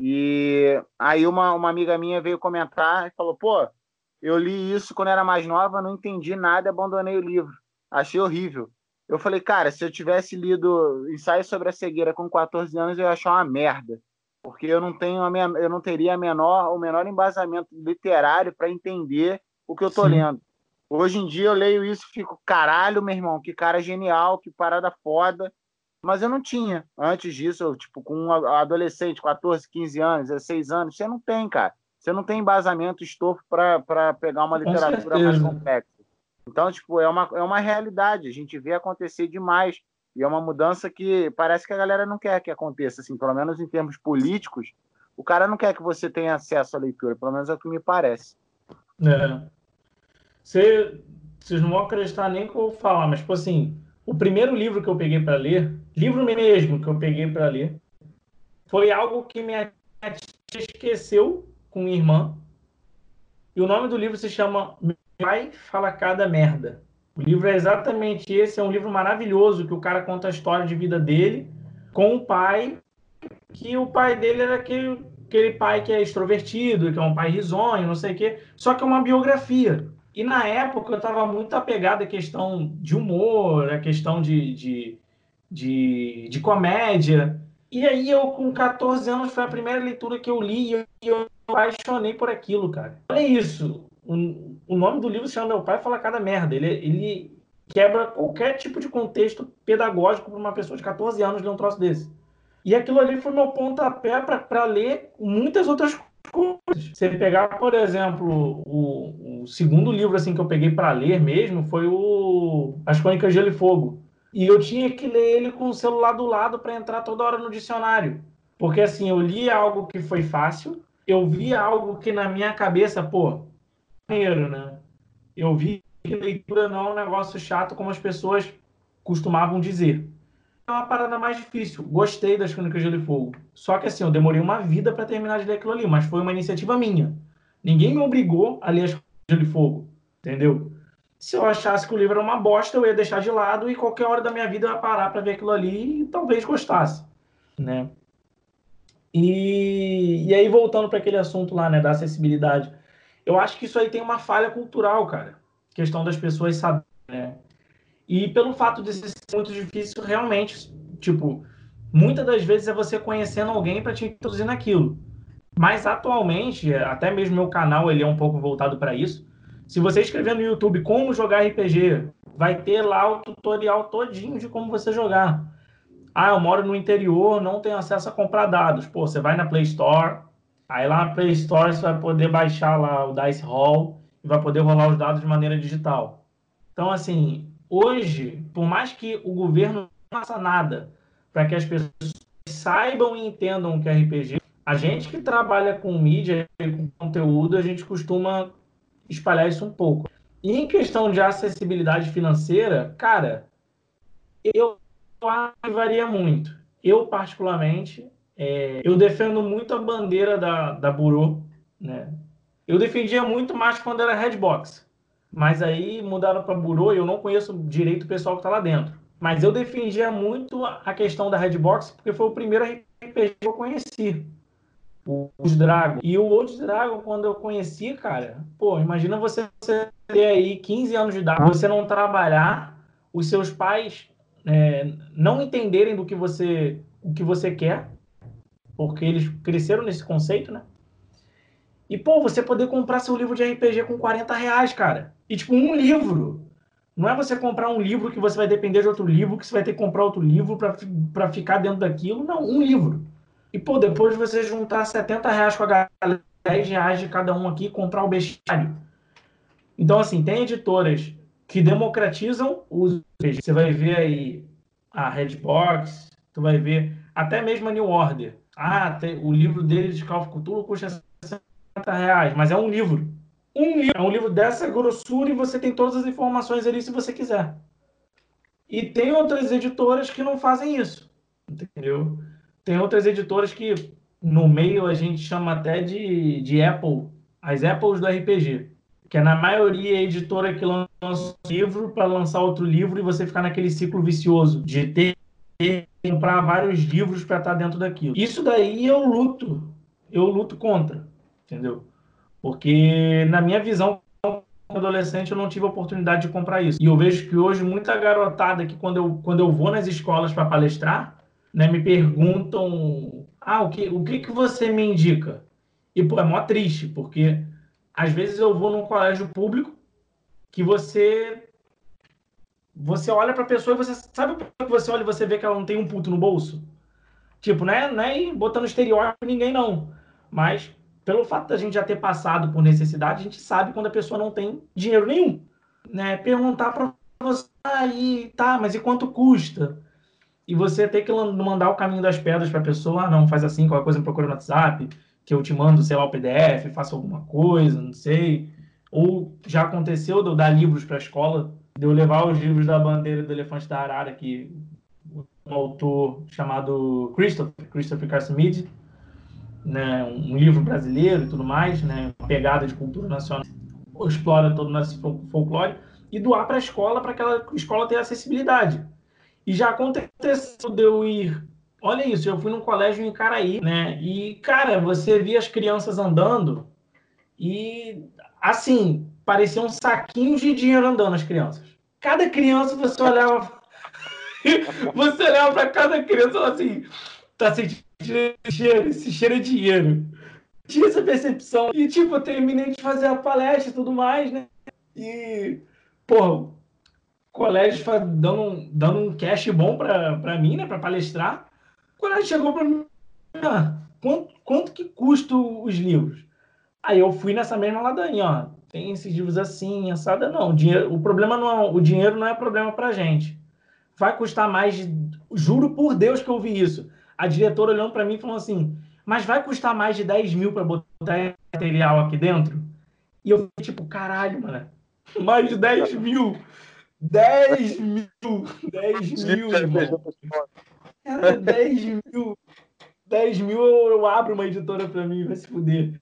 E aí uma, uma amiga minha veio comentar e falou, pô, eu li isso quando era mais nova, não entendi nada, abandonei o livro. Achei horrível. Eu falei, cara, se eu tivesse lido Ensaio sobre a Cegueira com 14 anos, eu ia achar uma merda. Porque eu não tenho a minha, eu não teria menor, o menor embasamento literário para entender o que eu tô Sim. lendo. Hoje em dia eu leio isso e fico, caralho, meu irmão, que cara genial, que parada foda. Mas eu não tinha. Antes disso, eu, tipo, com um adolescente, 14, 15 anos, 16 anos, você não tem, cara. Você não tem embasamento, estofo para pegar uma literatura mais complexa. Então, tipo, é uma, é uma realidade. A gente vê acontecer demais. E é uma mudança que parece que a galera não quer que aconteça, assim, pelo menos em termos políticos. O cara não quer que você tenha acesso à leitura, pelo menos é o que me parece. É. Você, vocês não vão acreditar nem que eu vou falar, mas, tipo assim, o primeiro livro que eu peguei para ler, livro mesmo que eu peguei para ler, foi algo que minha tia esqueceu com minha irmã. E o nome do livro se chama Meu Pai Fala Cada Merda. O livro é exatamente esse, é um livro maravilhoso que o cara conta a história de vida dele com o pai, que o pai dele era aquele, aquele pai que é extrovertido, que é um pai risonho, não sei o quê, só que é uma biografia. E na época eu estava muito apegado à questão de humor, à questão de, de, de, de, comédia. E aí eu, com 14 anos, foi a primeira leitura que eu li e eu, eu apaixonei por aquilo, cara. Olha isso. O, o nome do livro se chama Meu Pai Fala Cada Merda. Ele, ele quebra qualquer tipo de contexto pedagógico para uma pessoa de 14 anos ler um troço desse. E aquilo ali foi meu pontapé para ler muitas outras coisas. Você pegar, por exemplo, o, o segundo livro assim que eu peguei para ler mesmo foi o As Crônicas de Gelo e Fogo. E eu tinha que ler ele com o celular do lado para entrar toda hora no dicionário. Porque assim, eu li algo que foi fácil, eu vi algo que na minha cabeça, pô, maneiro, né? Eu vi que leitura não é um negócio chato como as pessoas costumavam dizer é uma parada mais difícil. Gostei das Crônicas de Gelo e Fogo. Só que assim, eu demorei uma vida para terminar de ler aquilo ali, mas foi uma iniciativa minha. Ninguém me obrigou a ler as Crônicas de Gelo e Fogo, entendeu? Se eu achasse que o livro era uma bosta, eu ia deixar de lado e qualquer hora da minha vida eu ia parar para ver aquilo ali e talvez gostasse, né? E, e aí, voltando para aquele assunto lá, né, da acessibilidade, eu acho que isso aí tem uma falha cultural, cara. Questão das pessoas saberem, né? E pelo fato de ser muito difícil, realmente, tipo, muitas das vezes é você conhecendo alguém para te introduzir naquilo. Mas atualmente, até mesmo meu canal ele é um pouco voltado para isso. Se você escrever no YouTube como jogar RPG, vai ter lá o tutorial todinho de como você jogar. Ah, eu moro no interior, não tenho acesso a comprar dados. Pô, você vai na Play Store, aí lá na Play Store você vai poder baixar lá o Dice Hall e vai poder rolar os dados de maneira digital. Então, assim, hoje, por mais que o governo não faça nada para que as pessoas saibam e entendam o que é RPG, a gente que trabalha com mídia e com conteúdo, a gente costuma espalhar isso um pouco. E em questão de acessibilidade financeira, cara, eu acho que varia muito. Eu, particularmente, é, eu defendo muito a bandeira da, da Burô, né? Eu defendia muito mais quando era Redbox. Mas aí mudaram para Burô e eu não conheço direito o pessoal que está lá dentro. Mas eu defendia muito a questão da Redbox porque foi o primeiro RPG que eu conheci os Dragon. E o Old Dragon, quando eu conheci, cara, pô, imagina você ter aí 15 anos de idade, você não trabalhar, os seus pais é, não entenderem do que você, o que você quer, porque eles cresceram nesse conceito, né? E, pô, você poder comprar seu livro de RPG com 40 reais, cara. E, tipo, um livro. Não é você comprar um livro que você vai depender de outro livro, que você vai ter que comprar outro livro para ficar dentro daquilo. Não, um livro. E, pô, depois de você juntar 70 reais com a galera, 10 reais de cada um aqui, comprar o bestiário. Então, assim, tem editoras que democratizam o Você vai ver aí a Redbox, tu vai ver até mesmo a New Order. Ah, tem, o livro dele de of Cthulhu custa 60 reais, mas é um livro. Um livro, é um livro dessa grossura e você tem todas as informações ali se você quiser. E tem outras editoras que não fazem isso, entendeu? Tem outras editoras que no meio a gente chama até de, de Apple, as Apples do RPG, que é na maioria a editora que lança um livro para lançar outro livro e você ficar naquele ciclo vicioso de ter que comprar vários livros para estar tá dentro daquilo. Isso daí eu luto, eu luto contra, entendeu? Porque na minha visão adolescente eu não tive a oportunidade de comprar isso. E eu vejo que hoje muita garotada que quando eu, quando eu vou nas escolas para palestrar, né, me perguntam: ah, o que, o que, que você me indica? E, pô, é mó triste, porque às vezes eu vou num colégio público que você. Você olha para a pessoa e você sabe o que você olha e você vê que ela não tem um puto no bolso? Tipo, né? Não é botando estereótipo ninguém, não. Mas pelo fato da gente já ter passado por necessidade, a gente sabe quando a pessoa não tem dinheiro nenhum. Né? Perguntar para você, aí, ah, tá, mas e quanto custa? E você ter que mandar o caminho das pedras para a pessoa, ah, não, faz assim, qualquer coisa me procura no WhatsApp, que eu te mando, sei lá, o PDF, faça alguma coisa, não sei. Ou já aconteceu de eu dar livros para a escola, de eu levar os livros da bandeira do Elefante da Arara, que um autor chamado Christopher, Christopher Carson né, um livro brasileiro e tudo mais, né, uma pegada de cultura nacional, explora todo o nosso folclore, e doar para a escola, para aquela escola ter acessibilidade. E já aconteceu de eu ir. Olha isso, eu fui num colégio em Caraí, né? E, cara, você via as crianças andando e, assim, pareciam saquinhos de dinheiro andando as crianças. Cada criança você olhava. [laughs] você olhava para cada criança assim, tá sentindo cheiro, esse cheiro é dinheiro. Tinha essa percepção. E, tipo, eu terminei de fazer a palestra e tudo mais, né? E, pô, colégio dando, dando um cash bom para mim, né, para palestrar. O colégio chegou para mim, ah, quanto, quanto que custa os livros? Aí eu fui nessa mesma ladainha, ó, tem esses livros assim, assada, não. O, dinheiro, o problema não é, o dinheiro não é problema para gente. Vai custar mais, juro por Deus que eu vi isso. A diretora olhando para mim falou assim, mas vai custar mais de 10 mil para botar material aqui dentro? E eu fiquei tipo, caralho, mano, [laughs] mais de 10 mil. 10 mil! 10 mil, irmão. Cara, 10 mil. 10 mil eu, eu abro uma editora pra mim, vai se fuder.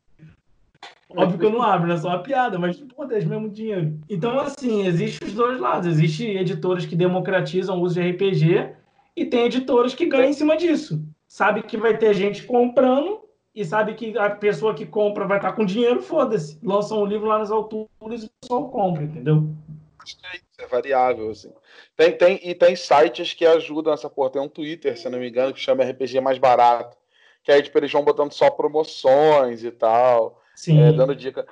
Óbvio que eu não abro, né? Só uma piada, mas, pô, 10 mil é muito dinheiro. Então, assim, existe os dois lados. Existem editoras que democratizam o uso de RPG e tem editoras que ganham em cima disso. Sabe que vai ter gente comprando e sabe que a pessoa que compra vai estar com dinheiro, foda-se. Lançam um livro lá nas alturas e o pessoal compra, entendeu? É variável, assim. Tem, tem, e tem sites que ajudam essa porra. Tem um Twitter, se não me engano, que chama RPG Mais Barato. que aí tipo, eles vão botando só promoções e tal, é, dando dica.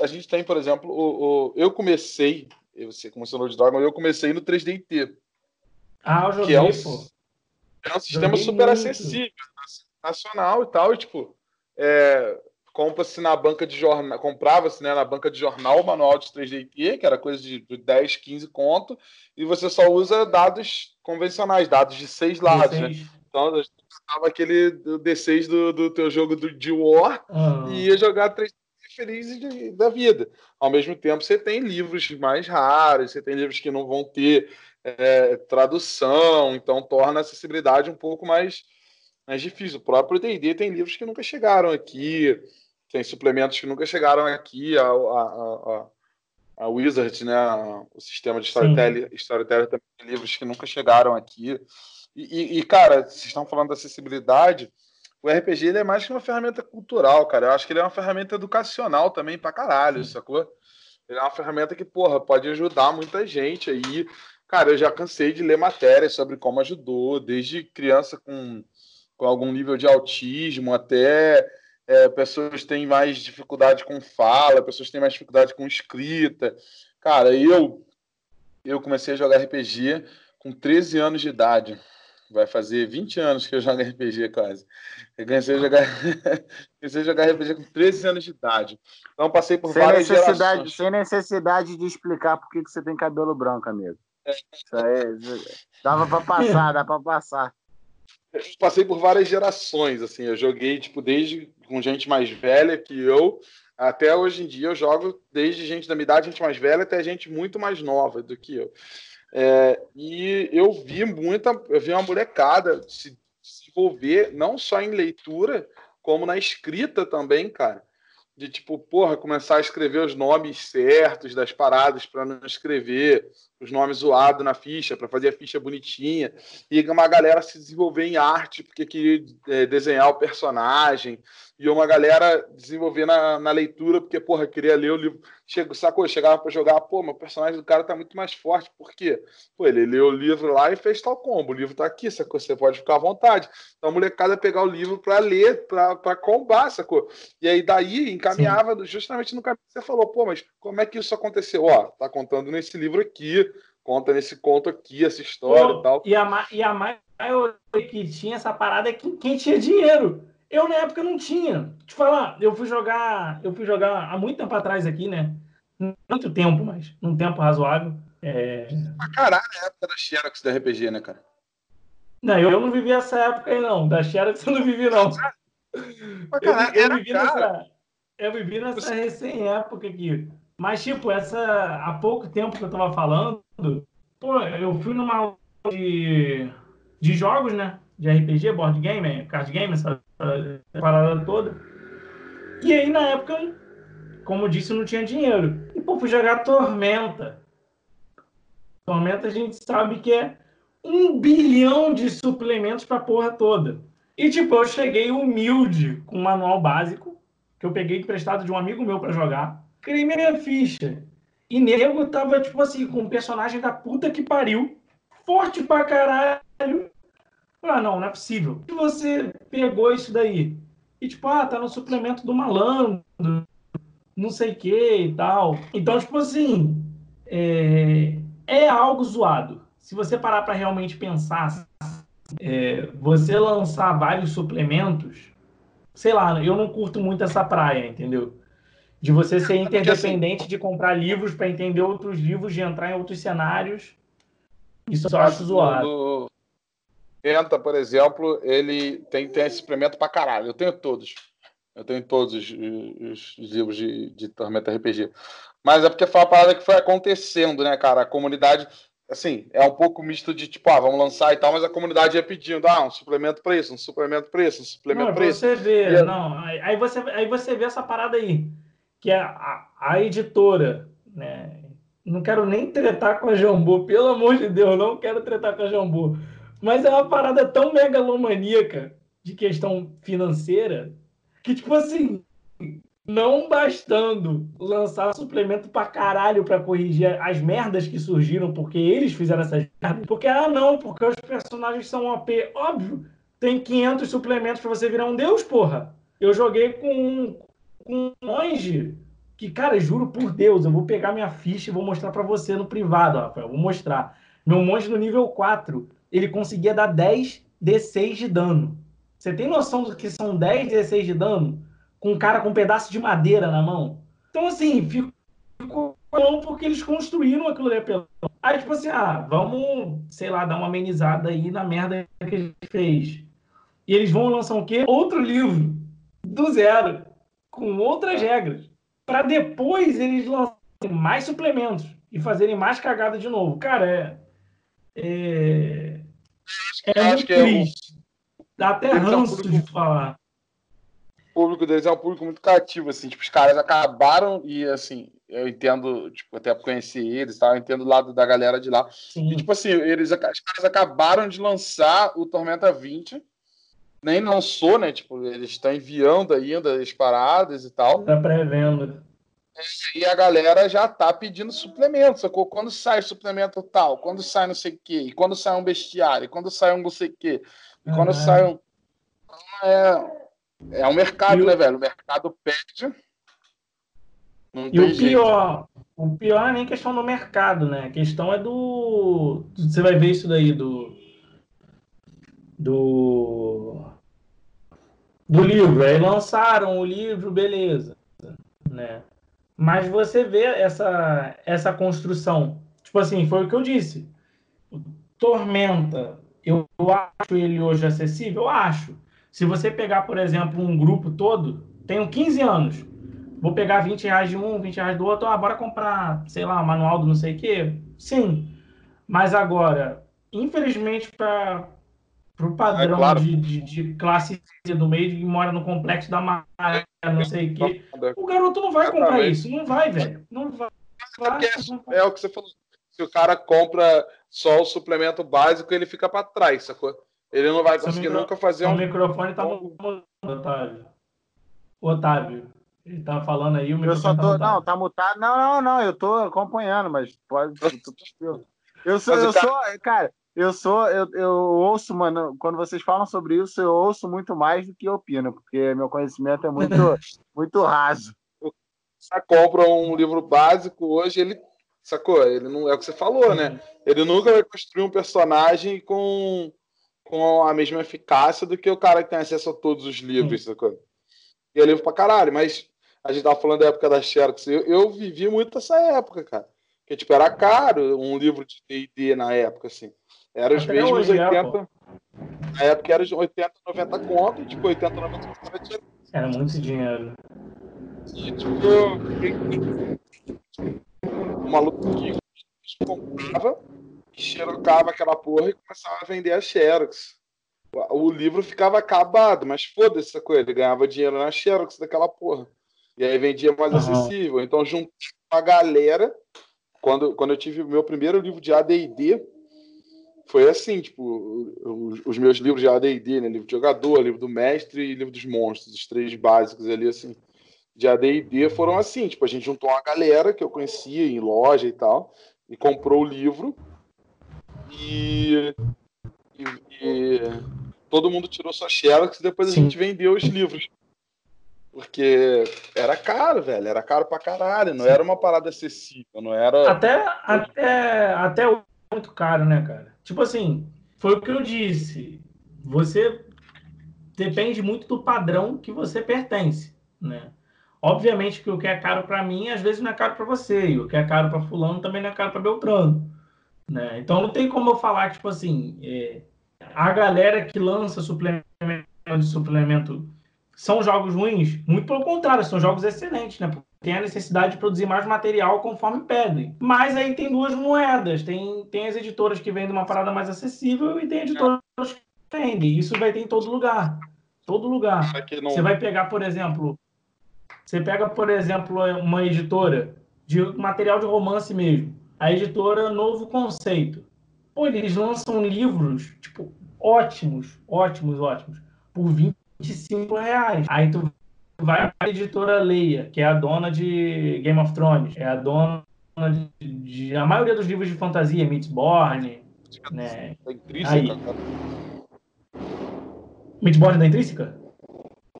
A gente tem, por exemplo, o, o eu comecei, você começou no mas eu comecei no 3DT. Ah, eu joguei, que é um, pô. É um sistema joguei super muito. acessível, nacional e tal, e tipo, é, compra-se na banca de jornal, comprava-se né, na banca de jornal o manual de 3DT, que era coisa de 10, 15 conto, e você só usa dados convencionais, dados de seis lados, né? Então, tava aquele D6 do, do teu jogo do, de War uhum. e ia jogar 3 feliz de, da vida. Ao mesmo tempo, você tem livros mais raros, você tem livros que não vão ter é, tradução, então torna a acessibilidade um pouco mais, mais difícil. O próprio D&D tem livros que nunca chegaram aqui, tem suplementos que nunca chegaram aqui, a, a, a, a Wizard, né, o sistema de storytelling, storytelling também tem livros que nunca chegaram aqui. E, e, cara, vocês estão falando da acessibilidade, o RPG ele é mais que uma ferramenta cultural, cara. Eu acho que ele é uma ferramenta educacional também pra caralho, Sim. sacou? Ele é uma ferramenta que, porra, pode ajudar muita gente aí. Cara, eu já cansei de ler matérias sobre como ajudou, desde criança com, com algum nível de autismo até é, pessoas têm mais dificuldade com fala, pessoas têm mais dificuldade com escrita. Cara, eu eu comecei a jogar RPG com 13 anos de idade. Vai fazer 20 anos que eu jogo RPG quase. Eu comecei a jogar, [laughs] comecei a jogar RPG com 13 anos de idade. Então passei por sem várias necessidade, gerações. Sem necessidade de explicar por que, você tem cabelo branco, amigo. Isso aí, dava para passar, dá para passar passei por várias gerações, assim, eu joguei, tipo, desde com gente mais velha que eu, até hoje em dia eu jogo desde gente da minha idade, gente mais velha, até gente muito mais nova do que eu. É, e eu vi muita, eu vi uma molecada se desenvolver, não só em leitura, como na escrita também, cara de tipo, porra, começar a escrever os nomes certos das paradas para não escrever os nomes zoados na ficha, para fazer a ficha bonitinha, e uma galera se desenvolver em arte porque queria é, desenhar o personagem, e uma galera desenvolver na, na leitura porque, porra, queria ler o livro. Chego, sacou? Chegava para jogar, pô, mas o personagem do cara tá muito mais forte, por quê? Pô, ele leu o livro lá e fez tal combo, o livro tá aqui, sacou? Você pode ficar à vontade. Então a molecada pegar o livro para ler, para combar, sacou? E aí daí encaminhava Sim. justamente no caminho que você falou, pô, mas como é que isso aconteceu? Ó, tá contando nesse livro aqui, conta nesse conto aqui, essa história pô, e tal. E a, e a maioria que tinha essa parada é quem, quem tinha dinheiro. Eu, na época, não tinha. Te falar, eu fui jogar, eu fui jogar há muito tempo atrás aqui, né? Muito tempo, mas num tempo razoável. É... Ah, caralho, a época da Xerox da RPG, né, cara? Não, eu, eu não vivi essa época aí, não. Da Xerox eu não vivi, não. Ah, caralho, eu, eu, vivi nessa, eu vivi nessa recém-época aqui. Mas, tipo, essa há pouco tempo que eu tava falando, pô, eu fui numa de, de jogos, né? De RPG, board game, card game, essa a parada toda. E aí, na época, como disse, não tinha dinheiro. E, pô, fui jogar Tormenta. Tormenta a gente sabe que é um bilhão de suplementos pra porra toda. E, tipo, eu cheguei humilde com um manual básico, que eu peguei emprestado de um amigo meu para jogar. Criei minha ficha. E nego tava, tipo assim, com um personagem da puta que pariu. Forte pra caralho. Ah, não, não é possível. E você pegou isso daí? E tipo, ah, tá no suplemento do malandro, não sei o que e tal. Então, tipo assim, é, é algo zoado. Se você parar para realmente pensar, é, você lançar vários suplementos, sei lá, eu não curto muito essa praia, entendeu? De você ser assim, interdependente de comprar livros para entender outros livros, de entrar em outros cenários. Isso eu acho zoado. 80, por exemplo, ele tem, tem esse suplemento pra caralho. Eu tenho todos. Eu tenho todos os, os, os livros de, de Tormenta RPG. Mas é porque foi uma parada que foi acontecendo, né, cara? A comunidade, assim, é um pouco misto de tipo, ah, vamos lançar e tal, mas a comunidade ia pedindo, ah, um suplemento pra isso, um suplemento pra isso, um suplemento não, pra isso. Você vê, e... não, aí você, aí você vê essa parada aí, que a, a editora, né? Não quero nem tretar com a Jambu, pelo amor de Deus, não quero tretar com a Jambu mas é uma parada tão megalomaníaca de questão financeira que, tipo assim, não bastando lançar suplemento pra caralho pra corrigir as merdas que surgiram porque eles fizeram essas merdas. Porque, ah, não, porque os personagens são OP. Óbvio, tem 500 suplementos para você virar um deus, porra. Eu joguei com, com um monge que, cara, juro por Deus, eu vou pegar minha ficha e vou mostrar para você no privado, Rafael. Vou mostrar. Meu monge no nível 4, ele conseguia dar 10 D6 de dano. Você tem noção do que são 10 D6 de dano? Com um cara com um pedaço de madeira na mão? Então, assim, ficou bom porque eles construíram aquilo ali apelão. Aí, tipo assim, ah, vamos, sei lá, dar uma amenizada aí na merda que a gente fez. E eles vão lançar o quê? Outro livro, do zero, com outras regras para depois eles lançarem mais suplementos e fazerem mais cagada de novo. Cara, é. É, é muito é triste. Dá até ranço de falar. O público deles é um público muito cativo, assim, tipo, os caras acabaram e, assim, eu entendo, tipo, até por conhecer eles, tá? eu entendo o lado da galera de lá. Sim. E, tipo assim, eles, os caras acabaram de lançar o Tormenta 20, nem lançou, né? Tipo, eles estão enviando ainda as paradas e tal. Tá pré-venda. E a galera já tá pedindo suplemento, sacou? Quando sai suplemento tal, quando sai não sei o quê, e quando sai um bestiário, e quando sai um não sei o quê, e quando sai um. É, é um mercado, e né, o... velho? O mercado pede. Não e o jeito. pior, o pior é nem questão do mercado, né? A questão é do. Você vai ver isso daí do. Do do livro. Aí lançaram o livro, beleza, né? Mas você vê essa essa construção. Tipo assim, foi o que eu disse. Tormenta, eu acho ele hoje acessível? Eu acho. Se você pegar, por exemplo, um grupo todo, tenho 15 anos, vou pegar 20 reais de um, 20 reais do outro, ah, bora comprar, sei lá, manual do não sei o quê? Sim. Mas agora, infelizmente, para pro padrão é, claro. de, de, de, classe do meio que mora no complexo da Maré, não sei o quê. O garoto não vai comprar isso, não vai, velho. Não vai. É, é, o que você falou. Se o cara compra só o suplemento básico, ele fica para trás, sacou? Ele não vai conseguir micro... nunca fazer um. O microfone tá mutado, Otávio. Otávio. Ele tá falando aí, o microfone. Eu só tá tô. Tá não, tá mutado. Não, não, não. Eu tô acompanhando, mas pode. Eu sou, eu sou, cara, eu sou, eu, eu ouço, mano, quando vocês falam sobre isso, eu ouço muito mais do que opino, porque meu conhecimento é muito, [laughs] muito raso. Você compra um livro básico hoje, ele sacou? Ele não é o que você falou, né? Ele nunca vai construir um personagem com, com a mesma eficácia do que o cara que tem acesso a todos os livros, Sim. sacou? E é livro pra caralho, mas a gente tava falando da época da Xerox. Eu, eu vivi muito essa época, cara. Que, tipo, era caro um livro de D&D na época, assim. Era os Até mesmos 80. É, na época era 80, 90 conto, tipo, 80, 90 conto era dinheiro. Era muito dinheiro. E, tipo, o maluco que comprava, xerocava aquela porra e começava a vender a Xerox. O livro ficava acabado, mas foda-se essa coisa, ele ganhava dinheiro na Xerox daquela porra. E aí vendia mais uhum. acessível. Então, juntou a galera. Quando, quando eu tive o meu primeiro livro de ADD, foi assim, tipo, os, os meus livros de AD&D, né, livro de jogador, livro do mestre e livro dos monstros, os três básicos ali, assim, de AD&D foram assim, tipo, a gente juntou uma galera que eu conhecia em loja e tal, e comprou o livro, e, e, e todo mundo tirou sua Xerox e depois Sim. a gente vendeu os livros. Porque era caro, velho, era caro pra caralho, não Sim. era uma parada acessível, não era... Até, até, até muito caro, né, cara? Tipo assim, foi o que eu disse. Você depende muito do padrão que você pertence, né? Obviamente que o que é caro para mim, às vezes não é caro para você, e o que é caro para fulano também não é caro para Beltrano, né? Então não tem como eu falar tipo assim, é, a galera que lança suplemento de suplemento são jogos ruins? Muito pelo contrário, são jogos excelentes, né? Tem a necessidade de produzir mais material conforme pedem. Mas aí tem duas moedas. Tem, tem as editoras que vendem uma parada mais acessível e tem editoras que vendem. Isso vai ter em todo lugar. Todo lugar. Não... Você vai pegar, por exemplo, você pega, por exemplo, uma editora de material de romance mesmo. A editora Novo Conceito. Pô, eles lançam livros, tipo, ótimos, ótimos, ótimos, por 25 reais. Aí tu vai a editora Leia, que é a dona de Game of Thrones, é a dona de, de a maioria dos livros de fantasia, Mistborn, né? É incrível, Aí. Mistborn da Intrínseca?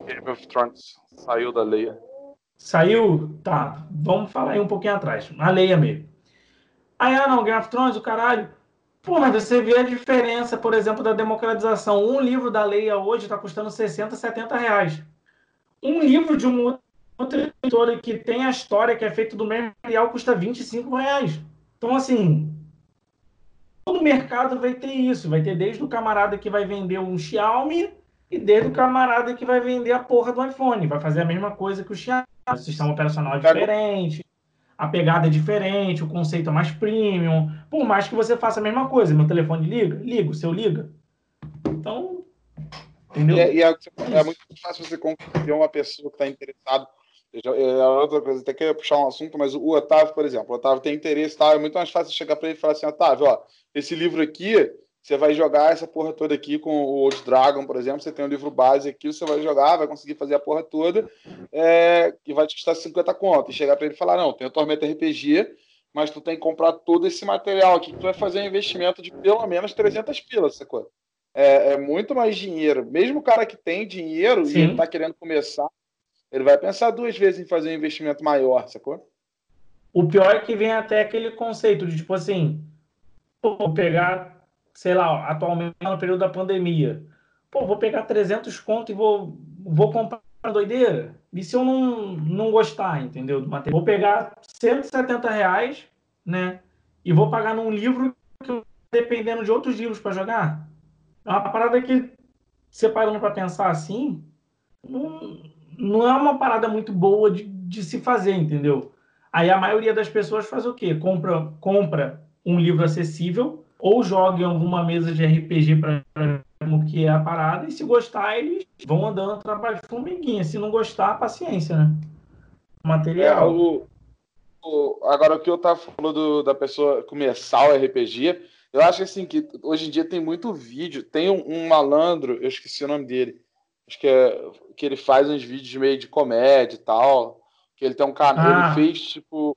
Game of Thrones saiu da Leia. Saiu? Tá, vamos falar aí um pouquinho atrás. A Leia mesmo. Aí, ah, não, Game of Thrones, o caralho. Pô, mas você vê a diferença, por exemplo, da democratização. Um livro da Leia hoje está custando 60, 70 reais. Um livro de uma outra editora que tem a história que é feito do mesmo material custa 25 reais. Então, assim, todo mercado vai ter isso. Vai ter desde o camarada que vai vender um Xiaomi e desde o camarada que vai vender a porra do iPhone. Vai fazer a mesma coisa que o Xiaomi. O sistema operacional é diferente, a pegada é diferente, o conceito é mais premium. Por mais que você faça a mesma coisa, meu telefone liga, liga, o seu liga. Então, entendeu? E é, e é, é muito fácil você confundir uma pessoa que está interessada é outra coisa, até queria puxar um assunto, mas o Otávio, por exemplo, o Otávio tem interesse, tá? É muito mais fácil chegar para ele e falar assim, Otávio, ó, esse livro aqui, você vai jogar essa porra toda aqui com o Old Dragon, por exemplo, você tem um livro base aqui, você vai jogar, vai conseguir fazer a porra toda, é, e vai te custar 50 contas. E chegar para ele e falar, não, tem o Tormenta RPG, mas tu tem que comprar todo esse material aqui, que tu vai fazer um investimento de pelo menos 300 pilas, sacou? É, é muito mais dinheiro. Mesmo o cara que tem dinheiro Sim. e ele tá querendo começar, ele vai pensar duas vezes em fazer um investimento maior, sacou? O pior é que vem até aquele conceito de tipo assim, vou pegar, sei lá, atualmente no período da pandemia, pô, vou pegar 300 conto e vou, vou comprar doideira. E se eu não, não gostar, entendeu? Do material? Vou pegar 170 reais, né? E vou pagar num livro que eu dependendo de outros livros para jogar. Uma parada que você parando para pensar assim, não, não é uma parada muito boa de, de se fazer, entendeu? Aí a maioria das pessoas faz o quê? Compra, compra um livro acessível ou joga em alguma mesa de RPG para o que é a parada, e se gostar, eles vão andando trabalho formiguinha. Se não gostar, paciência, né? Material. É, o, o, agora, o que eu tava falando da pessoa começar o RPG, eu acho assim que hoje em dia tem muito vídeo. Tem um, um malandro, eu esqueci o nome dele, acho que é que ele faz uns vídeos meio de comédia e tal. Que ele tem um canal, ah. ele fez tipo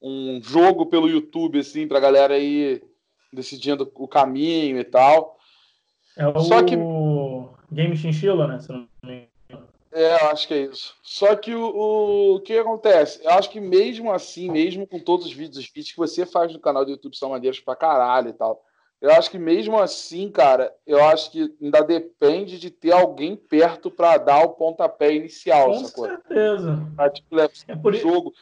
um jogo pelo YouTube, assim, pra galera ir decidindo o caminho e tal. É o Só que... Game Chinchilla, né? Se não me é, eu acho que é isso. Só que o, o, o, que acontece? Eu acho que mesmo assim, mesmo com todos os vídeos, os vídeos que você faz no canal do YouTube são maneiros pra caralho e tal. Eu acho que mesmo assim, cara, eu acho que ainda depende de ter alguém perto para dar o pontapé inicial. Com certeza. Pra, tipo, é por jogo.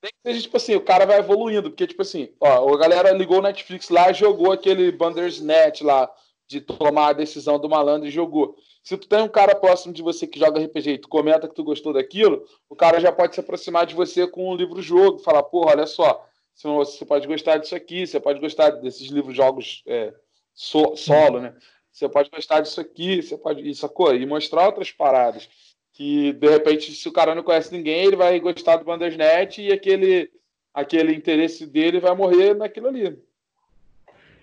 Tem que ser, tipo assim, o cara vai evoluindo, porque, tipo assim, ó, a galera ligou o Netflix lá e jogou aquele Bandersnatch lá, de tomar a decisão do malandro e jogou. Se tu tem um cara próximo de você que joga RPG e tu comenta que tu gostou daquilo, o cara já pode se aproximar de você com um livro-jogo, falar, porra, olha só, você pode gostar disso aqui, você pode gostar desses livros jogos é, so, solo, né? Você pode gostar disso aqui, você pode isso sacou? E mostrar outras paradas que de repente se o cara não conhece ninguém, ele vai gostar do Bandersnatch e aquele aquele interesse dele vai morrer naquilo ali.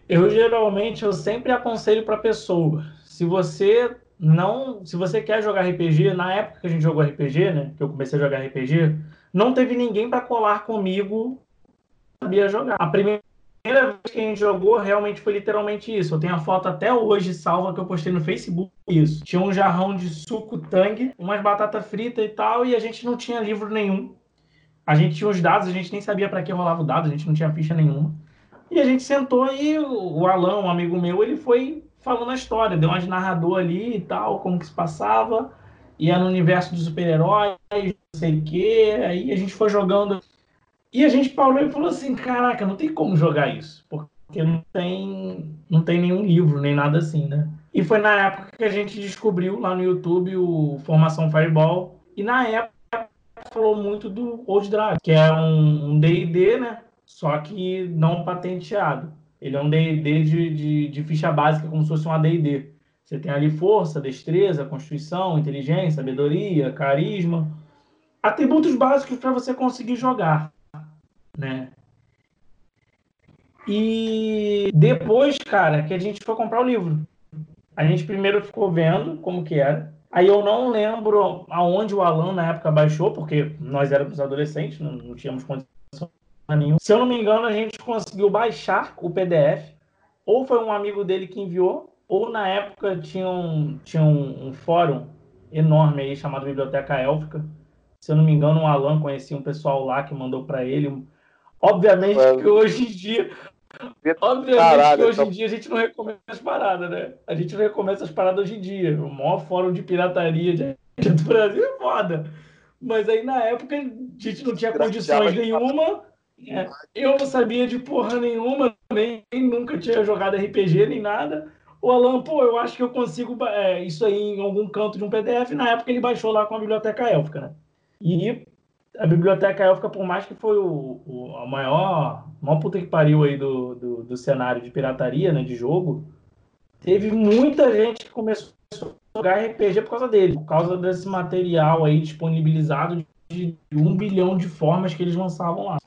Eu geralmente eu sempre aconselho para pessoa, se você não, se você quer jogar RPG, na época que a gente jogou RPG, né, que eu comecei a jogar RPG, não teve ninguém para colar comigo sabia jogar. A primeira vez que a gente jogou realmente foi literalmente isso. Eu tenho a foto até hoje salva que eu postei no Facebook. Isso. Tinha um jarrão de suco tangue, umas batatas fritas e tal, e a gente não tinha livro nenhum. A gente tinha os dados, a gente nem sabia para que rolava o dado, a gente não tinha ficha nenhuma. E a gente sentou e o Alan, um amigo meu, ele foi falando a história, deu umas narrador ali e tal, como que se passava, ia no universo dos super-heróis, não sei o quê. Aí a gente foi jogando e a gente parou e falou assim: caraca, não tem como jogar isso, porque não tem, não tem nenhum livro, nem nada assim, né? E foi na época que a gente descobriu lá no YouTube o Formação Fireball. E na época falou muito do Old Dragon, que é um DD, né? Só que não patenteado. Ele é um DD de, de, de ficha básica, como se fosse um ADD. Você tem ali força, destreza, constituição, inteligência, sabedoria, carisma. Atributos básicos para você conseguir jogar né? E depois, cara, que a gente foi comprar o livro. A gente primeiro ficou vendo como que era. Aí eu não lembro aonde o Alan na época baixou, porque nós éramos adolescentes, não, não tínhamos condição nenhuma. Se eu não me engano, a gente conseguiu baixar o PDF, ou foi um amigo dele que enviou, ou na época tinha um, tinha um, um fórum enorme aí chamado Biblioteca Élfica. Se eu não me engano, o Alan conhecia um pessoal lá que mandou para ele. Obviamente é. que hoje em dia. Obviamente Caralho, que hoje em dia a gente não recomenda as paradas, né? A gente não recomenda as paradas hoje em dia. O maior fórum de pirataria [laughs] do Brasil é foda. Mas aí na época a gente não tinha condições nenhuma. É, eu não sabia de porra nenhuma, nem nunca tinha jogado RPG nem nada. O Alan, pô, eu acho que eu consigo é, isso aí em algum canto de um PDF. Na época ele baixou lá com a biblioteca élfica, né? E a biblioteca élfica, por mais que foi o, o a maior, maior puta que pariu aí do, do, do cenário de pirataria, né, de jogo, teve muita gente que começou jogar RPG por causa dele, por causa desse material aí disponibilizado de um bilhão de formas que eles lançavam lá.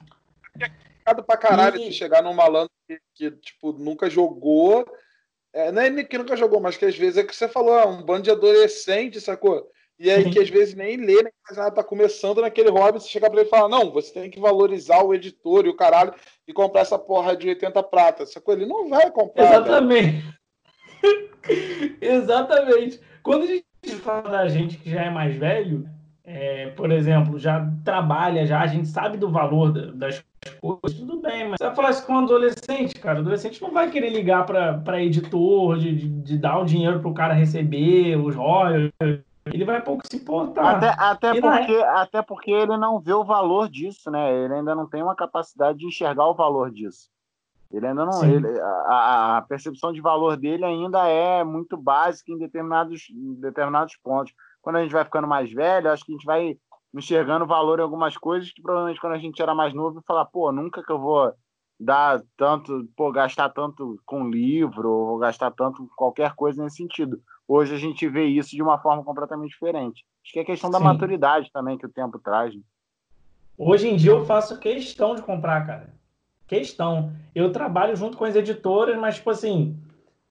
Complicado pra caralho e... chegar num malandro que, que, tipo, nunca jogou. É, não é que nunca jogou, mas que às vezes é que você falou, ah, um bando de adolescente, sacou? E aí que às vezes nem lê, nem faz nada, tá começando naquele hobby, você chega pra ele e fala, não, você tem que valorizar o editor e o caralho e comprar essa porra de 80 pratas. Sacou? Ele não vai comprar. Exatamente. [laughs] Exatamente. Quando a gente fala da gente que já é mais velho, é, por exemplo, já trabalha, já a gente sabe do valor das coisas, tudo bem, mas você vai falar isso com um adolescente, cara. O adolescente não vai querer ligar para editor, de, de, de, dar o dinheiro para o cara receber, os royalties. Ele vai pouco se importar. Até, até, porque, é... até porque ele não vê o valor disso, né? Ele ainda não tem uma capacidade de enxergar o valor disso. Ele ainda não. Ele, a, a, percepção de valor dele ainda é muito básica em determinados, em determinados pontos. Quando a gente vai ficando mais velho, acho que a gente vai enxergando valor em algumas coisas que provavelmente quando a gente era mais novo, falar, pô, nunca que eu vou dar tanto, pô, gastar tanto com livro, ou gastar tanto com qualquer coisa nesse sentido. Hoje a gente vê isso de uma forma completamente diferente. Acho que é questão da Sim. maturidade também que o tempo traz. Né? Hoje em dia eu faço questão de comprar, cara questão. Eu trabalho junto com as editoras, mas, tipo assim,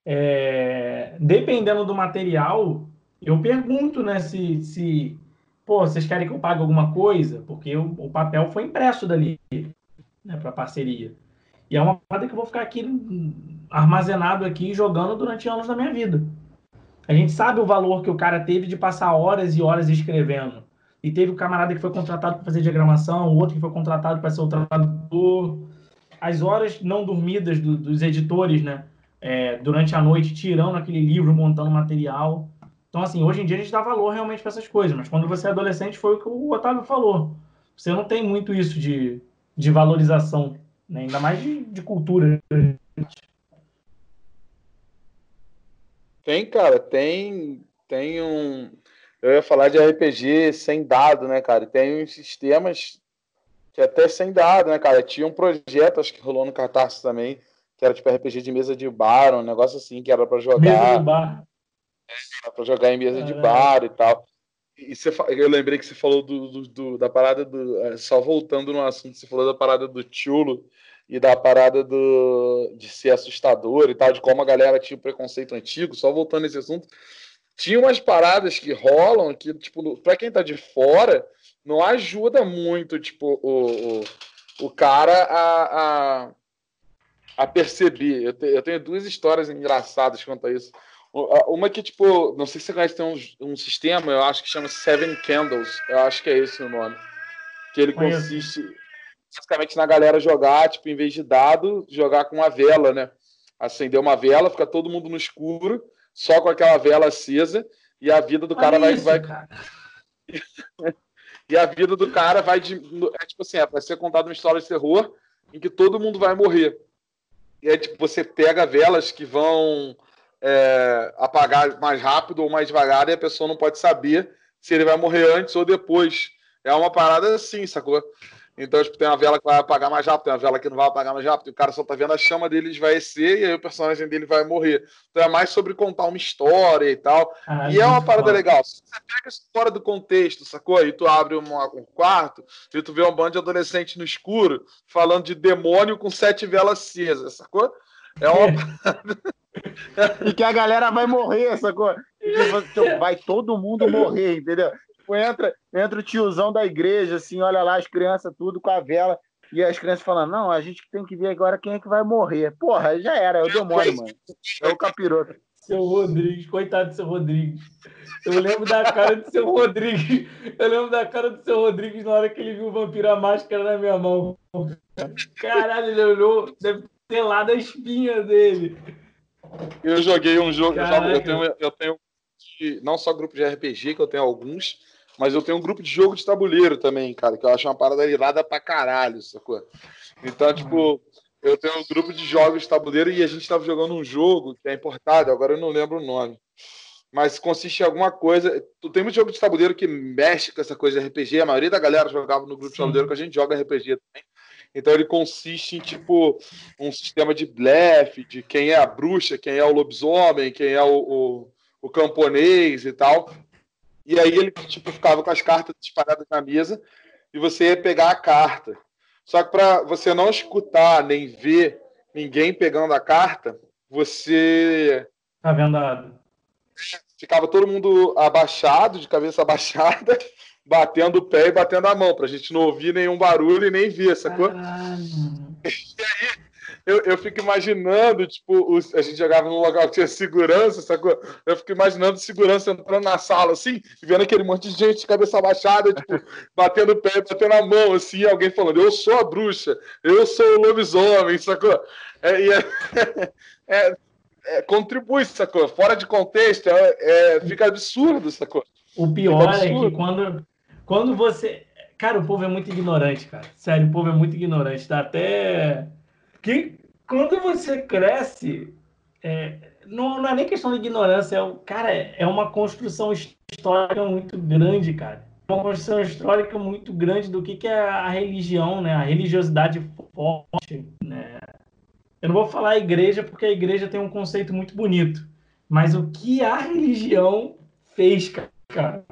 é... dependendo do material, eu pergunto, né, se, se, pô, vocês querem que eu pague alguma coisa? Porque o, o papel foi impresso dali, né, para parceria. E é uma parada que eu vou ficar aqui armazenado aqui jogando durante anos da minha vida. A gente sabe o valor que o cara teve de passar horas e horas escrevendo. E teve o camarada que foi contratado para fazer diagramação, o outro que foi contratado para ser o tradutor as horas não dormidas do, dos editores, né? É, durante a noite, tirando aquele livro, montando material. Então, assim, hoje em dia a gente dá valor realmente para essas coisas, mas quando você é adolescente, foi o que o Otávio falou. Você não tem muito isso de, de valorização, né? ainda mais de, de cultura. Tem, cara, tem, tem um. Eu ia falar de RPG sem dado, né, cara? Tem uns sistemas que até sem dado, né, cara? Tinha um projeto, acho que rolou no Catarse também, que era tipo RPG de mesa de bar, um negócio assim, que era para jogar. Mesa de bar. Para jogar em mesa de bar e tal. E você, eu lembrei que você falou do, do, do, da parada do. É, só voltando no assunto, você falou da parada do Chulo e da parada do, de ser assustador e tal, de como a galera tinha o preconceito antigo, só voltando nesse assunto. Tinha umas paradas que rolam que, tipo, para quem tá de fora, não ajuda muito, tipo, o, o, o cara a, a, a perceber. Eu, te, eu, tenho duas histórias engraçadas quanto a isso. Uma que, tipo, não sei se você conhece, tem um, um sistema, eu acho que chama Seven Candles, eu acho que é esse o nome. Que ele consiste basicamente na galera jogar, tipo, em vez de dado, jogar com uma vela, né? Acender uma vela, fica todo mundo no escuro, só com aquela vela acesa, e a vida do cara Olha vai. Isso, vai... Cara. [laughs] E a vida do cara vai de. É tipo assim, é pra ser contada uma história de terror em que todo mundo vai morrer. E é tipo, você pega velas que vão é, apagar mais rápido ou mais devagar e a pessoa não pode saber se ele vai morrer antes ou depois. É uma parada assim, sacou? Então, tipo, tem uma vela que vai apagar mais rápido, tem uma vela que não vai apagar mais rápido, e o cara só tá vendo a chama dele esvaecer e aí o personagem dele vai morrer. Então é mais sobre contar uma história e tal. Ah, e é uma parada legal. Se você pega isso fora do contexto, sacou? E tu abre uma, um quarto e tu vê um bando de adolescente no escuro falando de demônio com sete velas acesas, sacou? É uma [laughs] parada. E que a galera vai morrer, sacou? Tipo, vai todo mundo morrer, entendeu? Tipo, entra, entra o tiozão da igreja, assim, olha lá as crianças tudo com a vela. E as crianças falando, não, a gente tem que ver agora quem é que vai morrer. Porra, já era, é o demônio, mano. É o capiroto. Seu Rodrigues, coitado do seu Rodrigues. Eu lembro da cara do seu Rodrigues. Eu lembro da cara do seu Rodrigues na hora que ele viu o vampiro a máscara na minha mão. Caralho, ele olhou, deve ter lá da espinha dele. Eu joguei um jogo, eu, jogo, eu, tenho, eu tenho não só grupo de RPG, que eu tenho alguns, mas eu tenho um grupo de jogo de tabuleiro também, cara, que eu acho uma parada irada pra caralho, sacou? Então, tipo, eu tenho um grupo de jogos de tabuleiro e a gente estava jogando um jogo que é importado, agora eu não lembro o nome. Mas consiste em alguma coisa. Tem muito jogo de tabuleiro que mexe com essa coisa de RPG. A maioria da galera jogava no grupo Sim. de tabuleiro que a gente joga RPG também. Então ele consiste em tipo um sistema de blefe, de quem é a bruxa, quem é o lobisomem, quem é o, o, o camponês e tal. E aí ele tipo, ficava com as cartas disparadas na mesa e você ia pegar a carta. Só que para você não escutar nem ver ninguém pegando a carta, você. Tá vendado. Ficava todo mundo abaixado, de cabeça [laughs] abaixada, batendo o pé e batendo a mão, pra gente não ouvir nenhum barulho e nem ver, sacou? Caralho. E aí eu, eu fico imaginando, tipo, os, a gente jogava num local que tinha segurança, sacou? Eu fico imaginando segurança entrando na sala, assim, vendo aquele monte de gente de cabeça abaixada, tipo, [laughs] batendo o pé, batendo a mão, assim, alguém falando, eu sou a bruxa, eu sou o lobisomem, sacou? É, e é, [laughs] é, é, contribui, sacou? Fora de contexto, é, é fica absurdo, sacou? O pior é que quando, quando você. Cara, o povo é muito ignorante, cara. Sério, o povo é muito ignorante. Dá até que quando você cresce, é, não, não, é nem questão de ignorância, é, cara, é uma construção histórica muito grande, cara. Uma construção histórica muito grande do que, que é a religião, né? A religiosidade forte, né? Eu não vou falar a igreja porque a igreja tem um conceito muito bonito, mas o que a religião fez, cara.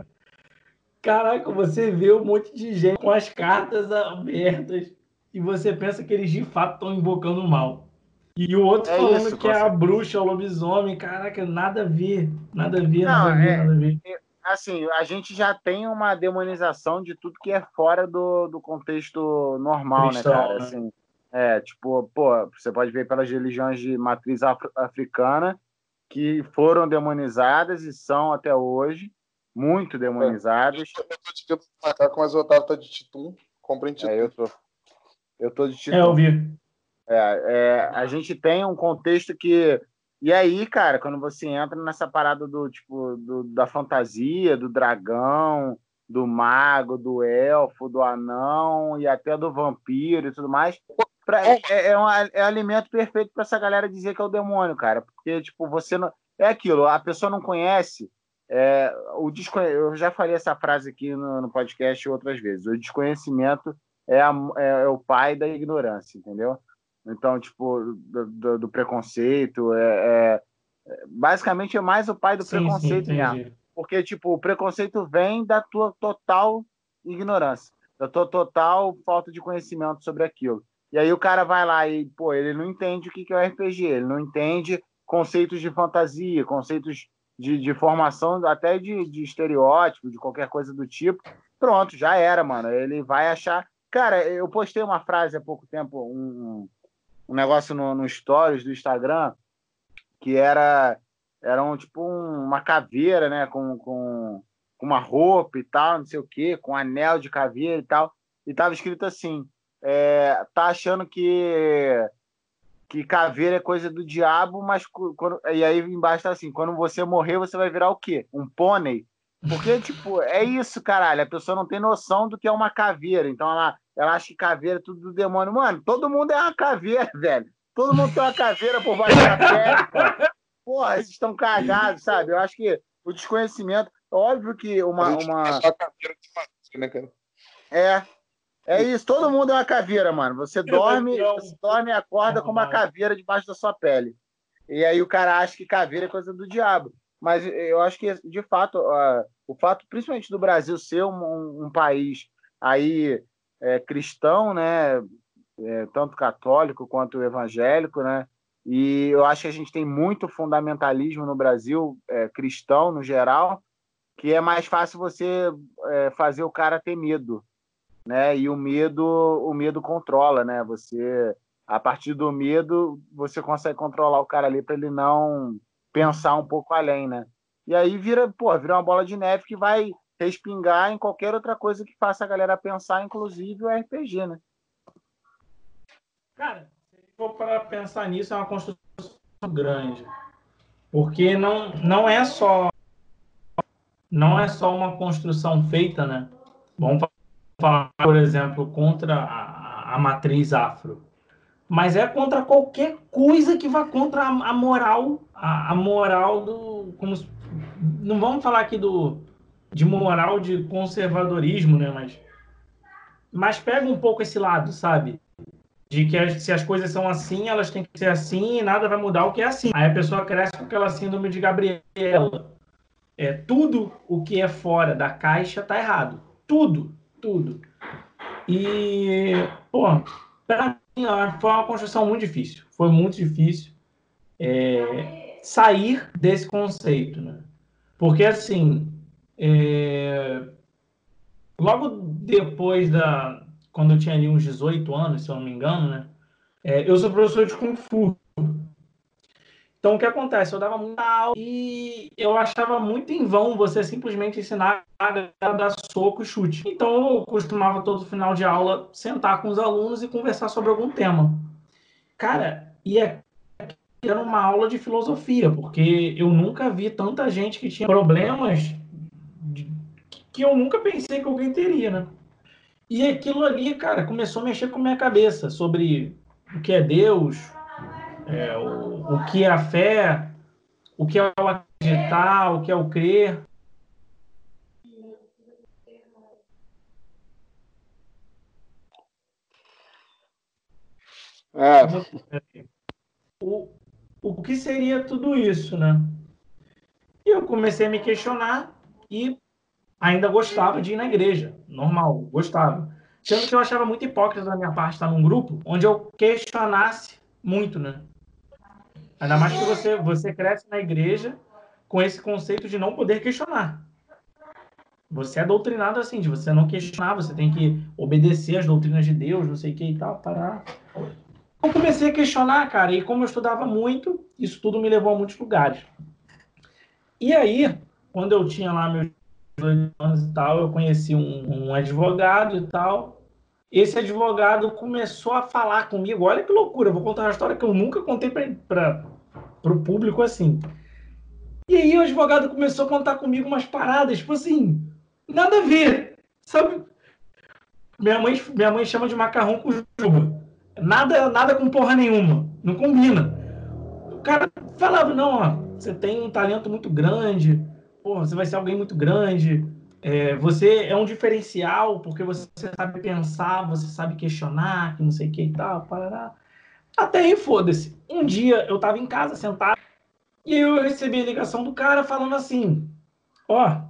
Caraca, você vê um monte de gente com as cartas abertas e você pensa que eles de fato estão invocando o mal. E o outro é falando isso, que é a bruxa, o lobisomem, caraca, nada a ver, nada a ver, Não, nada a ver, é, nada a ver. É, assim, a gente já tem uma demonização de tudo que é fora do, do contexto normal, né, Cristão, né, cara? Né? Assim, é, tipo, pô, você pode ver pelas religiões de matriz africana que foram demonizadas e são até hoje muito demonizadas. Eu tô de macaco, mas o Otávio tá de Titum. Comprei Titum. É, eu tô. Eu tô de título. É, eu vi. É, é, a gente tem um contexto que. E aí, cara, quando você entra nessa parada do tipo do, da fantasia, do dragão, do mago, do elfo, do anão e até do vampiro e tudo mais, pra, é, é, é, um, é um alimento perfeito para essa galera dizer que é o demônio, cara. Porque, tipo, você não. É aquilo, a pessoa não conhece. É, o desconhe... Eu já falei essa frase aqui no, no podcast outras vezes. O desconhecimento é, a, é, é, o pai da ignorância, entendeu? Então, tipo, do, do, do preconceito, é, é, basicamente é mais o pai do sim, preconceito sim, mesmo. Porque, tipo, o preconceito vem da tua total ignorância, da tua total falta de conhecimento sobre aquilo. E aí o cara vai lá e, pô, ele não entende o que é o RPG, ele não entende conceitos de fantasia, conceitos de, de formação, até de, de estereótipo, de qualquer coisa do tipo. Pronto, já era, mano. Ele vai achar Cara, eu postei uma frase há pouco tempo, um, um negócio no, no Stories do Instagram, que era, era um, tipo um, uma caveira, né? Com, com, com uma roupa e tal, não sei o quê, com um anel de caveira e tal. E tava escrito assim: é, tá achando que que caveira é coisa do diabo, mas quando, e aí embaixo tá assim, quando você morrer, você vai virar o quê? Um pônei? Porque, [laughs] tipo, é isso, caralho. A pessoa não tem noção do que é uma caveira. Então ela, ela acha que caveira é tudo do demônio. Mano, todo mundo é uma caveira, [laughs] velho. Todo mundo tem uma caveira por baixo da pele, cara. Porra, vocês estão cagados, sabe? Eu acho que o desconhecimento. Óbvio que uma. uma... É, né, é. É isso, todo mundo é uma caveira, mano. Você dorme, você dorme e acorda com uma caveira debaixo da sua pele. E aí o cara acha que caveira é coisa do diabo. Mas eu acho que, de fato, uh, o fato, principalmente do Brasil ser um, um país aí é, cristão, né, é, tanto católico quanto evangélico, né, e eu acho que a gente tem muito fundamentalismo no Brasil, é, cristão no geral, que é mais fácil você é, fazer o cara ter medo, né, e o medo, o medo controla, né, você a partir do medo você consegue controlar o cara ali para ele não pensar um pouco além, né? E aí vira, pô, vira uma bola de neve que vai respingar em qualquer outra coisa que faça a galera pensar, inclusive o RPG, né? Cara, se for para pensar nisso, é uma construção grande. Porque não, não é só não é só uma construção feita, né? Vamos falar, por exemplo, contra a, a matriz afro. Mas é contra qualquer coisa que vá contra a, a moral, a, a, moral do. Como, não vamos falar aqui do de moral de conservadorismo, né? Mas, mas pega um pouco esse lado, sabe? De que as, se as coisas são assim, elas têm que ser assim e nada vai mudar o que é assim. Aí a pessoa cresce com aquela síndrome de Gabriela. É, tudo o que é fora da caixa tá errado. Tudo, tudo. E, pô, pra mim foi uma construção muito difícil. Foi muito difícil é, sair desse conceito, né? Porque, assim, é... Logo depois da. Quando eu tinha ali uns 18 anos, se eu não me engano, né? É, eu sou professor de Kung Fu. Então, o que acontece? Eu dava muita aula e eu achava muito em vão você simplesmente ensinar a dar soco e chute. Então, eu costumava todo final de aula sentar com os alunos e conversar sobre algum tema. Cara, e é era uma aula de filosofia, porque eu nunca vi tanta gente que tinha problemas que eu nunca pensei que alguém teria, né? E aquilo ali, cara, começou a mexer com a minha cabeça sobre o que é Deus, é, o, o que é a fé, o que é o acreditar, o que é o crer. É. O, o que seria tudo isso, né? E eu comecei a me questionar e ainda gostava de ir na igreja, normal, gostava. Sendo que eu achava muito hipócrita da minha parte estar num grupo onde eu questionasse muito, né? Ainda mais que você, você cresce na igreja com esse conceito de não poder questionar. Você é doutrinado assim, de você não questionar, você tem que obedecer às doutrinas de Deus, não sei o que e tal, parar. Comecei a questionar, cara, e como eu estudava muito, isso tudo me levou a muitos lugares. E aí, quando eu tinha lá meus anos e tal, eu conheci um, um advogado e tal. Esse advogado começou a falar comigo. Olha que loucura, eu vou contar uma história que eu nunca contei para o público assim. E aí o advogado começou a contar comigo umas paradas, tipo assim, nada a ver, sabe? Minha mãe, minha mãe chama de macarrão com juba. Nada, nada com porra nenhuma. Não combina. O cara falava, não, ó, você tem um talento muito grande, pô, você vai ser alguém muito grande, é, você é um diferencial porque você sabe pensar, você sabe questionar, que não sei o que e tal, parará. Até aí, foda-se. Um dia eu tava em casa sentado e eu recebi a ligação do cara falando assim: Ó,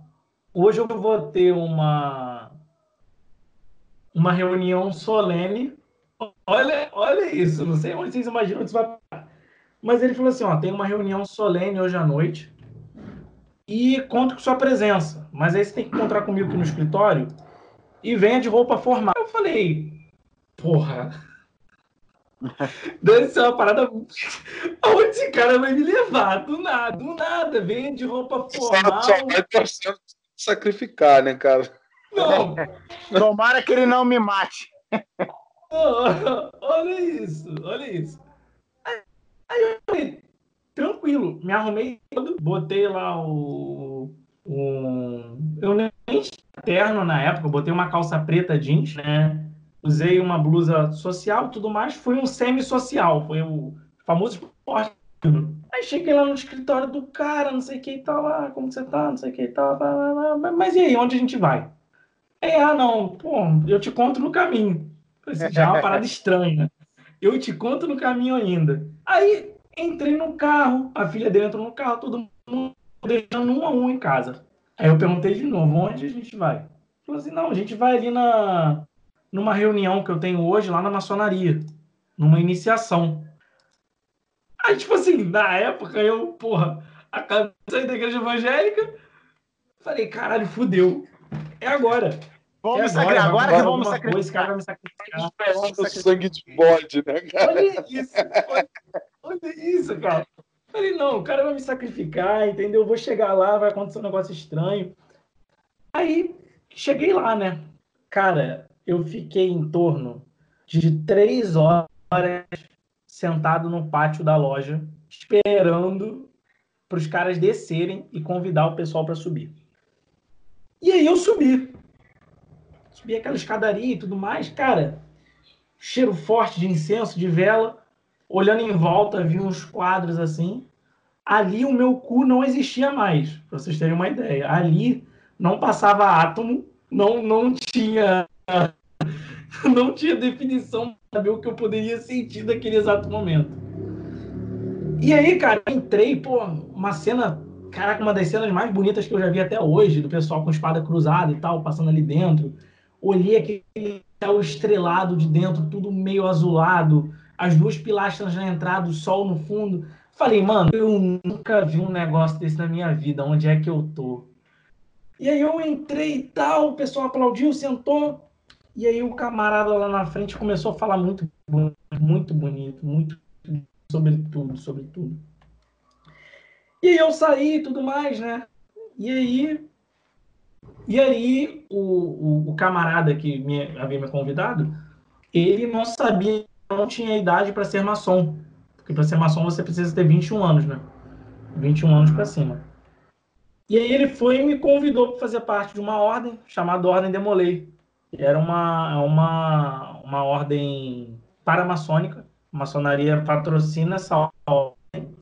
hoje eu vou ter uma uma reunião solene. Olha, olha isso, não sei onde vocês imaginam isso vai Mas ele falou assim: Ó, tem uma reunião solene hoje à noite e conto com sua presença. Mas aí você tem que encontrar comigo aqui no escritório e venha de roupa formal. Eu falei, porra. Deve ser uma parada. [laughs] Aonde esse cara vai me levar? Do nada, do nada. Venha de roupa formal. Só, só vai torcendo sacrificar, né, cara? Não. [laughs] Tomara que ele não me mate. Olha isso, olha isso. Aí eu falei, tranquilo. Me arrumei todo, botei lá o. o eu nem terno na época, botei uma calça preta jeans, né? Usei uma blusa social e tudo mais. Foi um semi-social, foi o famoso esporte. Aí cheguei lá no escritório do cara, não sei o que e tal, ah, como você tá, não sei o que e tal, mas e aí, onde a gente vai? É, ah, não, pô, eu te conto no caminho. Já é uma parada [laughs] estranha. Eu te conto no caminho ainda. Aí Entrei no carro, a filha dele entrou no carro, todo mundo deixando um a um em casa. Aí eu perguntei de novo, onde a gente vai? Falou assim, não, a gente vai ali na numa reunião que eu tenho hoje lá na maçonaria, numa iniciação. Aí, tipo assim, na época, eu, porra, acabei de sair da igreja evangélica, falei, caralho, fudeu. É agora. Vamos é agora, agora vamos, que vamos sacrificar. Coisa, cara vai me sacrificar. Sacrificar. sangue de bode, né, cara? Olha isso, olha, olha isso, cara. Falei, não, o cara vai me sacrificar, entendeu? Eu vou chegar lá, vai acontecer um negócio estranho. Aí, cheguei lá, né? Cara, eu fiquei em torno de três horas sentado no pátio da loja, esperando para os caras descerem e convidar o pessoal para subir. E aí eu subi. Subi aquela escadaria e tudo mais. Cara, cheiro forte de incenso, de vela. Olhando em volta, vi uns quadros assim. Ali o meu cu não existia mais, para vocês terem uma ideia. Ali não passava átomo, não, não tinha não tinha definição para saber o que eu poderia sentir naquele exato momento. E aí, cara, entrei, pô, uma cena, caraca, uma das cenas mais bonitas que eu já vi até hoje, do pessoal com espada cruzada e tal, passando ali dentro. Olhei aquele céu estrelado de dentro, tudo meio azulado, as duas pilastras na entrada, o sol no fundo. Falei, mano, eu nunca vi um negócio desse na minha vida, onde é que eu tô? E aí eu entrei e tal, o pessoal aplaudiu, sentou. E aí o camarada lá na frente começou a falar muito, muito bonito, muito sobre tudo, sobre tudo. E aí eu saí e tudo mais, né? E aí, e aí o, o, o camarada que me, havia me convidado, ele não sabia, não tinha idade para ser maçom. Porque para ser maçom você precisa ter 21 anos, né? 21 anos para cima. E aí ele foi e me convidou para fazer parte de uma ordem chamada Ordem Demolei era uma, uma, uma ordem paramaçônica. A maçonaria patrocina essa ordem.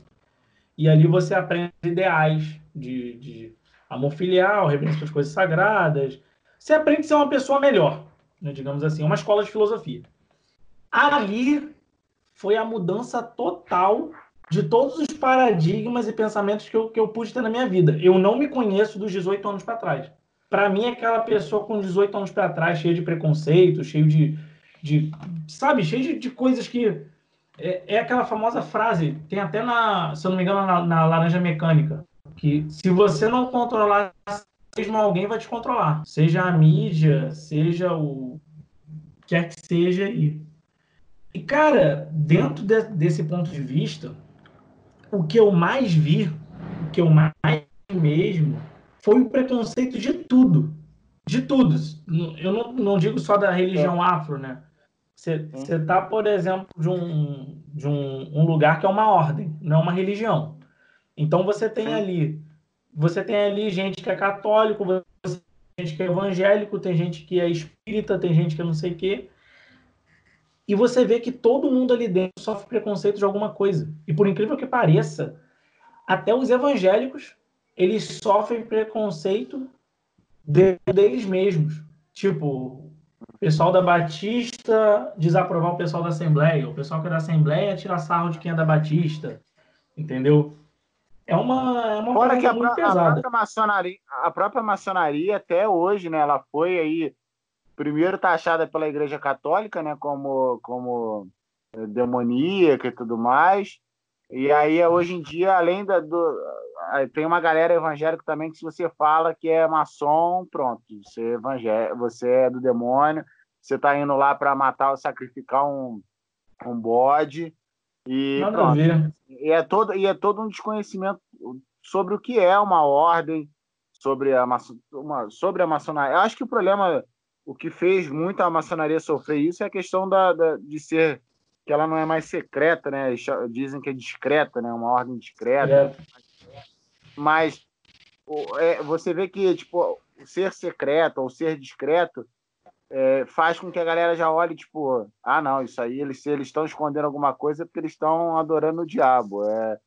E ali você aprende ideais de, de amor filial, reverência às coisas sagradas. Você aprende a ser uma pessoa melhor, né, digamos assim, uma escola de filosofia. Ali foi a mudança total de todos os paradigmas e pensamentos que eu, que eu pude ter na minha vida. Eu não me conheço dos 18 anos para trás para mim, aquela pessoa com 18 anos para trás, cheia de preconceito, cheio de, de sabe, cheio de, de coisas que é, é, aquela famosa frase, tem até na, se eu não me engano, na, na Laranja Mecânica, que se você não controlar mesmo alguém vai te controlar, seja a mídia, seja o quer que seja aí. E cara, dentro de, desse ponto de vista, o que eu mais vi, o que eu mais mesmo foi o preconceito de tudo. De tudo. Eu não, não digo só da religião é. afro, né? Você está, por exemplo, de, um, de um, um, lugar que é uma ordem, não é uma religião. Então você tem Sim. ali, você tem ali gente que é católico, você tem gente que é evangélico, tem gente que é espírita, tem gente que é não sei o quê. E você vê que todo mundo ali dentro sofre preconceito de alguma coisa. E por incrível que pareça, até os evangélicos eles sofrem preconceito deles mesmos. Tipo, o pessoal da Batista desaprovar o pessoal da Assembleia, o pessoal que é da Assembleia tirar sarro de quem é da Batista, entendeu? É uma, é uma Fora que a, muito pesada. A própria, maçonaria, a própria maçonaria, até hoje, né, ela foi aí, primeiro taxada pela Igreja Católica, né, como, como demoníaca e tudo mais, e aí, hoje em dia, além da, do, tem uma galera evangélica também que se você fala que é maçom, pronto, você é, evangé você é do demônio, você está indo lá para matar ou sacrificar um, um bode e Nada pronto. E é todo e é todo um desconhecimento sobre o que é uma ordem, sobre a uma, sobre a maçonaria. Eu acho que o problema o que fez muito a maçonaria sofrer isso é a questão da, da de ser que ela não é mais secreta, né? Dizem que é discreta, né? Uma ordem discreta. É mas é, você vê que tipo ser secreto ou ser discreto é, faz com que a galera já olhe tipo ah não isso aí eles se eles estão escondendo alguma coisa é porque eles estão adorando o diabo é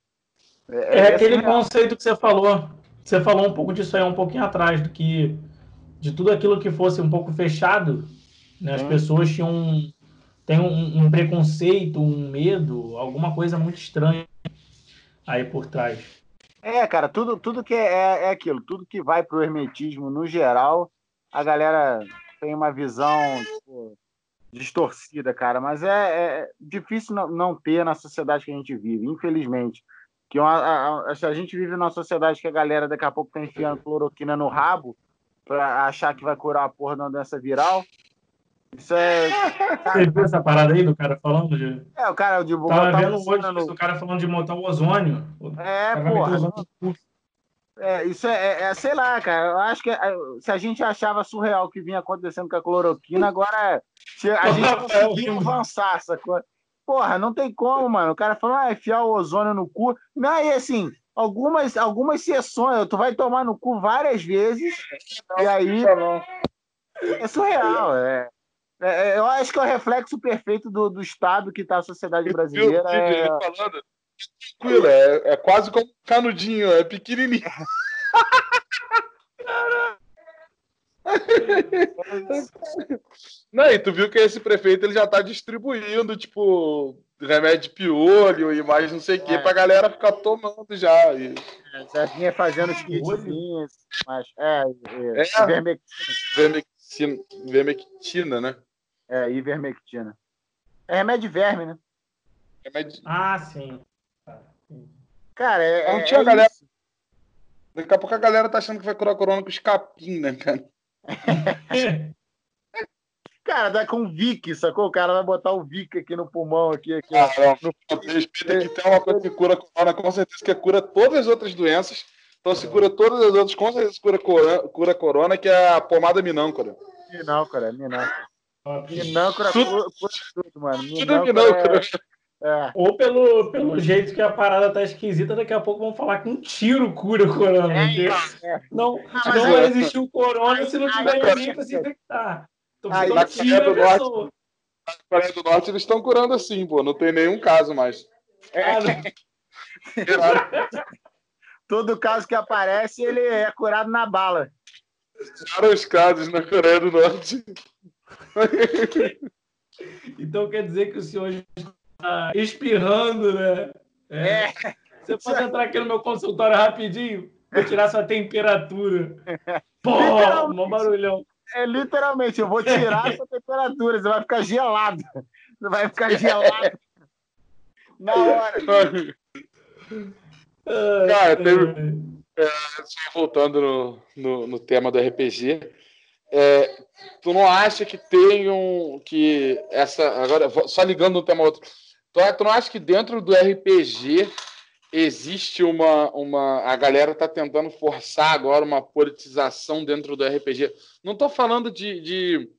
é, é, aquele assim, conceito que você falou você falou um pouco disso aí um pouquinho atrás do que de tudo aquilo que fosse um pouco fechado né, as pessoas tinham um, tem um, um preconceito um medo alguma coisa muito estranha aí por trás é, cara, tudo, tudo que é, é, é aquilo, tudo que vai pro hermetismo no geral, a galera tem uma visão tipo, distorcida, cara, mas é, é difícil não, não, ter na sociedade que a gente vive, infelizmente. Que uma, a, a, a, gente vive numa sociedade que a galera daqui a pouco tá enfiando cloroquina no rabo para achar que vai curar a porra da doença viral. Isso é. Você viu essa parada aí do cara falando de. É, o cara de Tava vendo hoje no... o cara falando de montar o ozônio. É, porra. É, isso é, é, é, sei lá, cara. Eu acho que é, se a gente achava surreal o que vinha acontecendo com a cloroquina, agora a [laughs] gente conseguiu avançar, sacou? Porra, não tem como, mano. O cara falou, ah, enfiar o ozônio no cu. Não, e assim, algumas, algumas sessões, tu vai tomar no cu várias vezes, e aí. É surreal, é. É, é, eu acho que é o reflexo perfeito do, do estado que está a sociedade brasileira. É... Falando, tranquilo, é, é quase como um canudinho, é pequenininho. Não, e tu viu que esse prefeito ele já tá distribuindo, tipo, remédio de piolho e mais não sei o é. que, pra galera ficar tomando já. E... É, já vinha fazendo os kitzinhos, mas é, é, é. Vermectina, vermectina, né? É, ivermectina. É remédio de verme, né? Remédio... Ah, sim. Cara, é. Não é, tinha é galera. Isso. Daqui a pouco a galera tá achando que vai curar corona com escapim, né, cara? [laughs] cara, dá com Vic, sacou? O cara vai botar o Vic aqui no pulmão, aqui, aqui. Ah, não, no... Respeita que tem uma coisa que cura corona, com certeza que cura todas as outras doenças. Então se cura todas as outras, com certeza cura corona, cura corona que é a pomada minâncora. Minâncora, minâncora. Minâncora cura, cura tudo, mano. Minâncora é... É. Ou pelo, pelo jeito que a parada tá esquisita, daqui a pouco vão falar que um tiro cura o corona. É, é. Não, não, não vai existir o corona se não tiver ninguém pra se infectar. Então, aí, na Coreia do Norte, na Coreia do Norte eles estão curando assim, pô. Não tem nenhum caso mais. É. [laughs] Todo caso que aparece, ele é curado na bala. Tiraram os casos na Coreia do Norte. Então quer dizer que o senhor está espirrando, né? É. é. Você pode entrar aqui no meu consultório rapidinho? Vou tirar sua temperatura. Pô, um barulhão. É literalmente, eu vou tirar sua temperatura, você vai ficar gelado. Você vai ficar gelado. Na hora. Cara, teve, é, voltando no, no, no, tema do RPG, é, tu não acha que tem um. que essa. Agora, só ligando um tema outro. Tu, tu não acha que dentro do RPG existe uma. uma a galera tá tentando forçar agora uma politização dentro do RPG? Não estou falando de, de,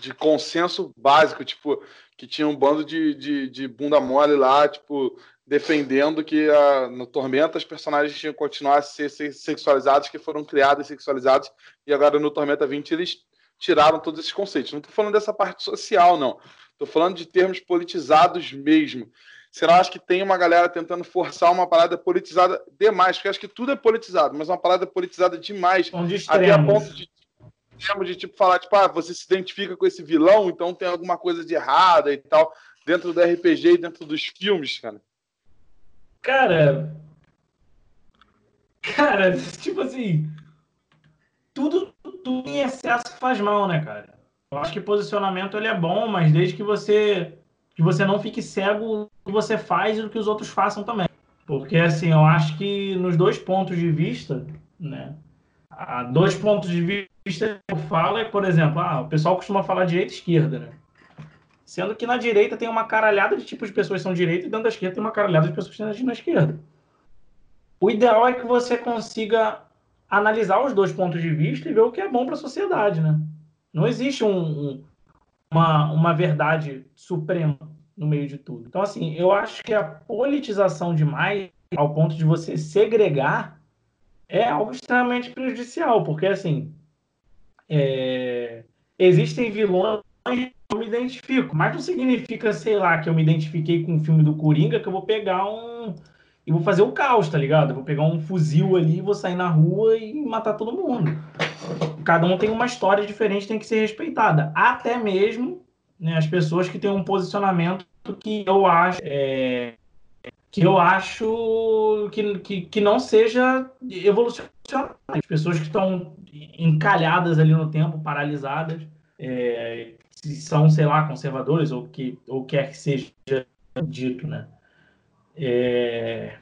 de, consenso básico, tipo, que tinha um bando de, de, de bunda mole lá, tipo, defendendo que a, no Tormenta os personagens tinham que continuar a ser, ser sexualizados, que foram criados e sexualizados, e agora no Tormenta 20 eles tiraram todos esses conceitos. Não estou falando dessa parte social, não. Estou falando de termos politizados mesmo. Não acha que tem uma galera tentando forçar uma parada politizada demais? Porque acho que tudo é politizado, mas uma parada politizada demais. De até a ponto de, de tipo, falar, tipo, ah, você se identifica com esse vilão, então tem alguma coisa de errada e tal, dentro do RPG e dentro dos filmes, cara. Cara. Cara, tipo assim. Tudo, tudo em excesso faz mal, né, cara? Eu acho que posicionamento ele é bom, mas desde que você que você não fique cego do que você faz e do que os outros façam também. Porque assim, eu acho que nos dois pontos de vista, né? Há dois pontos de vista que eu falo é, por exemplo, ah, o pessoal costuma falar direita e esquerda, né? Sendo que na direita tem uma caralhada de tipos de pessoas que são direita e dentro da esquerda tem uma caralhada de pessoas que estão na esquerda. O ideal é que você consiga analisar os dois pontos de vista e ver o que é bom para a sociedade, né? Não existe um, um, uma, uma verdade suprema no meio de tudo. Então, assim, eu acho que a politização demais, ao ponto de você segregar, é algo extremamente prejudicial, porque, assim, é... existem vilões eu me identifico. Mas não significa, sei lá, que eu me identifiquei com o filme do Coringa, que eu vou pegar um. E vou fazer o caos, tá ligado? Eu vou pegar um fuzil ali, vou sair na rua e matar todo mundo. Cada um tem uma história diferente, tem que ser respeitada. Até mesmo né, as pessoas que têm um posicionamento que eu acho. É, que eu acho que, que, que não seja evolucionário. As pessoas que estão encalhadas ali no tempo, paralisadas, é, se são, sei lá, conservadores ou que ou quer que seja dito, né? É,